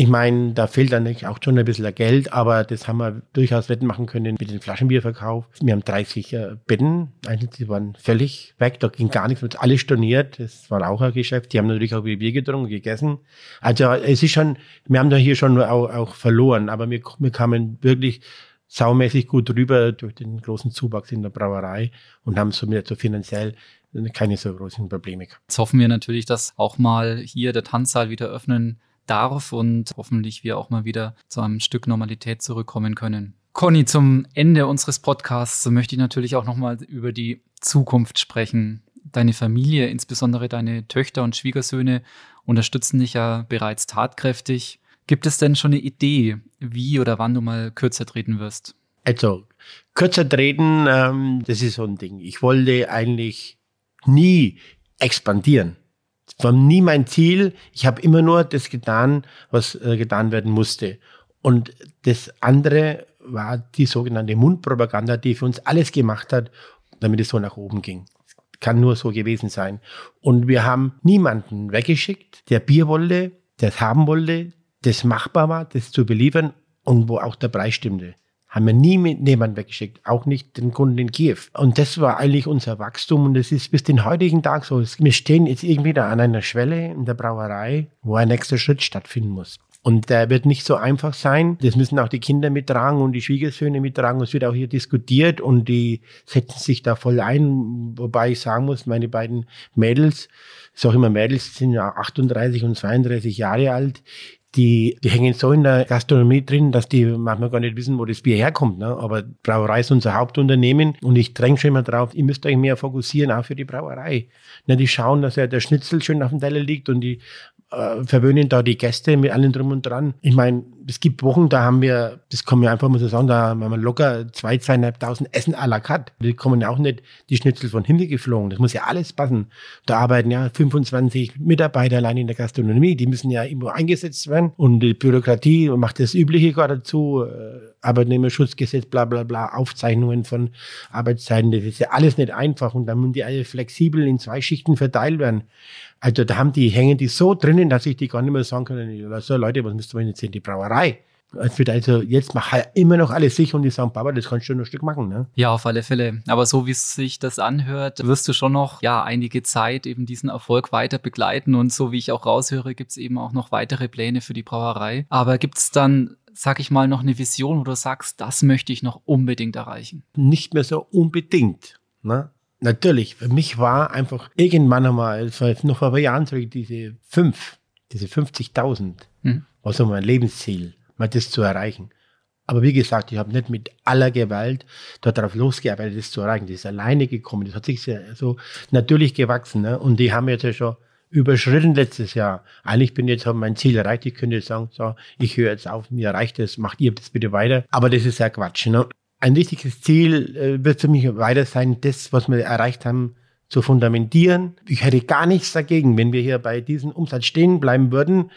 C: Ich meine, da fehlt dann auch schon ein bisschen Geld, aber das haben wir durchaus wetten machen können mit dem Flaschenbierverkauf. Wir haben 30 äh, Betten, die waren völlig weg, da ging gar nichts, wird alles storniert. Das war auch ein Geschäft. Die haben natürlich auch Bier getrunken, gegessen. Also es ist schon, wir haben da hier schon auch, auch verloren, aber wir, wir kamen wirklich saumäßig gut rüber durch den großen Zuwachs in der Brauerei und haben somit so finanziell keine so großen Probleme
B: gehabt. Jetzt hoffen wir natürlich, dass auch mal hier der Tanzsaal wieder öffnen darf und hoffentlich wir auch mal wieder zu einem Stück Normalität zurückkommen können. Conny, zum Ende unseres Podcasts möchte ich natürlich auch nochmal über die Zukunft sprechen. Deine Familie, insbesondere deine Töchter und Schwiegersöhne, unterstützen dich ja bereits tatkräftig. Gibt es denn schon eine Idee, wie oder wann du mal kürzer treten wirst?
C: Also, kürzer treten, ähm, das ist so ein Ding. Ich wollte eigentlich nie expandieren war nie mein Ziel. Ich habe immer nur das getan, was äh, getan werden musste. Und das andere war die sogenannte Mundpropaganda, die für uns alles gemacht hat, damit es so nach oben ging. Kann nur so gewesen sein. Und wir haben niemanden weggeschickt, der Bier wollte, der es haben wollte, das machbar war, das zu beliefern und wo auch der Preis stimmte. Haben wir nie mit jemand weggeschickt, auch nicht den Kunden in Kiew. Und das war eigentlich unser Wachstum und das ist bis den heutigen Tag so. Wir stehen jetzt irgendwie da an einer Schwelle in der Brauerei, wo ein nächster Schritt stattfinden muss. Und der wird nicht so einfach sein. Das müssen auch die Kinder mittragen und die Schwiegersöhne mittragen. Es wird auch hier diskutiert und die setzen sich da voll ein. Wobei ich sagen muss, meine beiden Mädels, ich sage immer Mädels, sind ja 38 und 32 Jahre alt die, die hängen so in der Gastronomie drin, dass die manchmal gar nicht wissen, wo das Bier herkommt. Ne? Aber Brauerei ist unser Hauptunternehmen und ich dränge schon immer drauf, ihr müsst euch mehr fokussieren, auch für die Brauerei. Ne, die schauen, dass ja der Schnitzel schön auf dem Teller liegt und die äh, verwöhnen da die Gäste mit allem drum und dran. Ich meine, es gibt Wochen, da haben wir, das kann man einfach mal so sagen, da haben wir locker zwei, zweieinhalbtausend Essen à la carte. Die kommen ja auch nicht die Schnitzel von Himmel geflogen. Das muss ja alles passen. Da arbeiten ja 25 Mitarbeiter allein in der Gastronomie. Die müssen ja irgendwo eingesetzt werden. Und die Bürokratie macht das Übliche gerade dazu. Äh, Arbeitnehmerschutzgesetz, bla, bla, bla, Aufzeichnungen von Arbeitszeiten. Das ist ja alles nicht einfach. Und dann müssen die alle flexibel in zwei Schichten verteilt werden. Also da haben die, hängen die so drinnen, dass ich die gar nicht mehr sagen kann, so Leute, was müsst ihr jetzt in die Brauerei? Es wird also jetzt halt immer noch alles sicher und die sagen, Papa, das kannst du noch ein Stück machen, ne?
B: Ja, auf alle Fälle. Aber so wie sich das anhört, wirst du schon noch, ja, einige Zeit eben diesen Erfolg weiter begleiten und so wie ich auch raushöre, gibt's eben auch noch weitere Pläne für die Brauerei. Aber gibt's dann sag ich mal, noch eine Vision, wo du sagst, das möchte ich noch unbedingt erreichen?
C: Nicht mehr so unbedingt. Ne? Natürlich, für mich war einfach irgendwann einmal, noch vor ein paar Jahren zurück, diese fünf, diese 50.000, hm. war so mein Lebensziel, mal das zu erreichen. Aber wie gesagt, ich habe nicht mit aller Gewalt darauf losgearbeitet, das zu erreichen. Das ist alleine gekommen. Das hat sich so natürlich gewachsen. Ne? Und die haben jetzt ja schon überschritten letztes Jahr. Eigentlich bin ich jetzt habe mein Ziel erreicht. Ich könnte jetzt sagen, so, ich höre jetzt auf, mir reicht es, macht ihr das bitte weiter. Aber das ist ja Quatsch. Ne? Ein wichtiges Ziel äh, wird für mich weiter sein, das, was wir erreicht haben, zu fundamentieren. Ich hätte gar nichts dagegen, wenn wir hier bei diesem Umsatz stehen bleiben würden.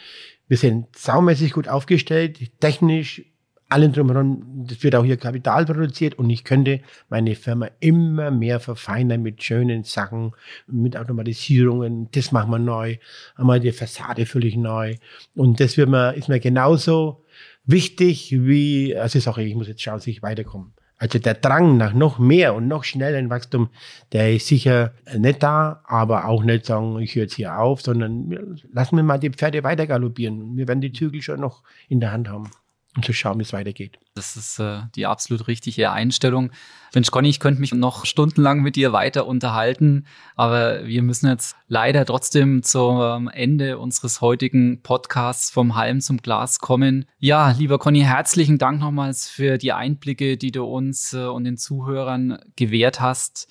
C: Wir sind saumäßig gut aufgestellt, technisch, allen drumherum. Das wird auch hier Kapital produziert und ich könnte meine Firma immer mehr verfeinern mit schönen Sachen, mit Automatisierungen. Das machen wir neu, einmal die Fassade völlig neu. Und das wird mir, ist mir genauso wichtig wie, also auch, ich muss jetzt schauen, dass ich weiterkomme. Also der Drang nach noch mehr und noch schnelleren Wachstum, der ist sicher nicht da, aber auch nicht sagen, ich höre jetzt hier auf, sondern lassen wir mal die Pferde weiter galoppieren. Wir werden die Zügel schon noch in der Hand haben und zu schauen, wie es weitergeht.
B: Das ist äh, die absolut richtige Einstellung. Mensch, Conny, ich könnte mich noch stundenlang mit dir weiter unterhalten, aber wir müssen jetzt leider trotzdem zum Ende unseres heutigen Podcasts vom Halm zum Glas kommen. Ja, lieber Conny, herzlichen Dank nochmals für die Einblicke, die du uns äh, und den Zuhörern gewährt hast.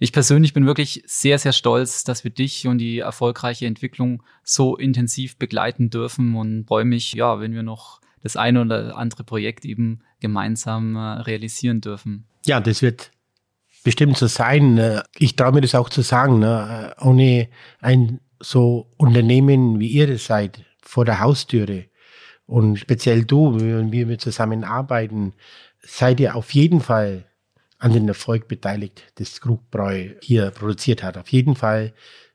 B: Ich persönlich bin wirklich sehr, sehr stolz, dass wir dich und die erfolgreiche Entwicklung so intensiv begleiten dürfen und freue mich, ja, wenn wir noch das eine oder andere Projekt eben gemeinsam äh, realisieren dürfen.
C: Ja, das wird bestimmt so sein. Äh, ich traue mir das auch zu sagen. Ne? Äh, ohne ein so Unternehmen wie ihr das seid, vor der Haustüre und speziell du, wenn wir zusammenarbeiten, seid ihr auf jeden Fall an den Erfolg beteiligt, das Krugbräu hier produziert hat. Auf jeden Fall.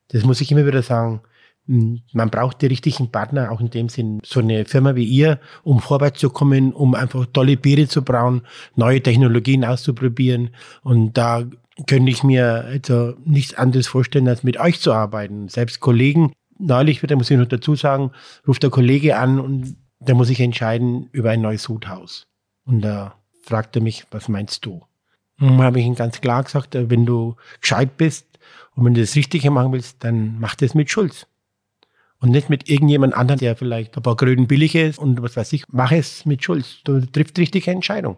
C: Das muss ich immer wieder sagen. Hm, man braucht die richtigen Partner, auch in dem Sinn so eine Firma wie ihr, um vorwärts zu kommen, um einfach tolle Biere zu brauen, neue Technologien auszuprobieren. Und da könnte ich mir also nichts anderes vorstellen, als mit euch zu arbeiten. Selbst Kollegen, neulich, da muss ich noch dazu sagen, ruft der Kollege an und da muss ich entscheiden über ein neues Huthaus. Und da fragt er mich, was meinst du? Und habe ich ihm ganz klar gesagt, wenn du gescheit bist und wenn du das Richtige machen willst, dann mach das mit Schulz. Und nicht mit irgendjemand anderem, der vielleicht ein paar Gröden billig ist und was weiß ich. Mach es mit Schulz. Du triffst richtige Entscheidung.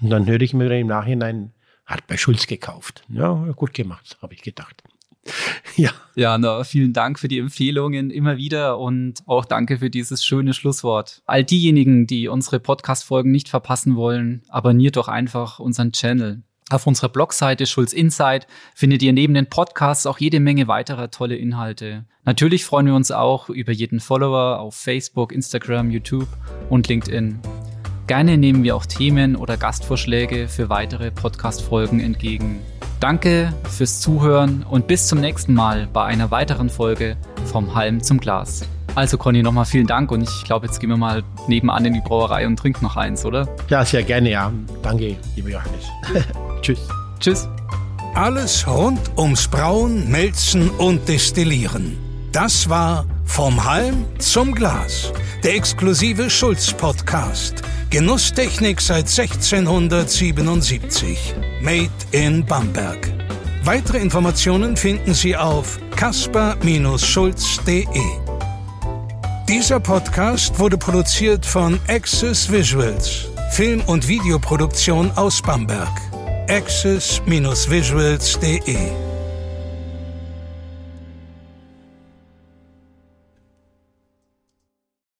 C: Und dann höre ich mir im Nachhinein, hat bei Schulz gekauft. Ja, gut gemacht, habe ich gedacht.
B: ja. Ja, na, vielen Dank für die Empfehlungen immer wieder und auch danke für dieses schöne Schlusswort. All diejenigen, die unsere Podcast-Folgen nicht verpassen wollen, abonniert doch einfach unseren Channel. Auf unserer Blogseite Schulz Insight findet ihr neben den Podcasts auch jede Menge weiterer tolle Inhalte. Natürlich freuen wir uns auch über jeden Follower auf Facebook, Instagram, YouTube und LinkedIn. Gerne nehmen wir auch Themen oder Gastvorschläge für weitere Podcast-Folgen entgegen. Danke fürs Zuhören und bis zum nächsten Mal bei einer weiteren Folge vom Halm zum Glas. Also Conny, nochmal vielen Dank und ich glaube, jetzt gehen wir mal nebenan in die Brauerei und trinken noch eins, oder?
C: Ja, sehr gerne, ja. Danke, lieber Johannes. Tschüss.
B: Tschüss.
A: Alles rund ums Brauen, Melzen und Destillieren. Das war Vom Halm zum Glas, der exklusive Schulz-Podcast. Genusstechnik seit 1677. Made in Bamberg. Weitere Informationen finden Sie auf kasper-schulz.de. Dieser Podcast wurde produziert von Access Visuals, Film- und Videoproduktion aus Bamberg. access-visuals.de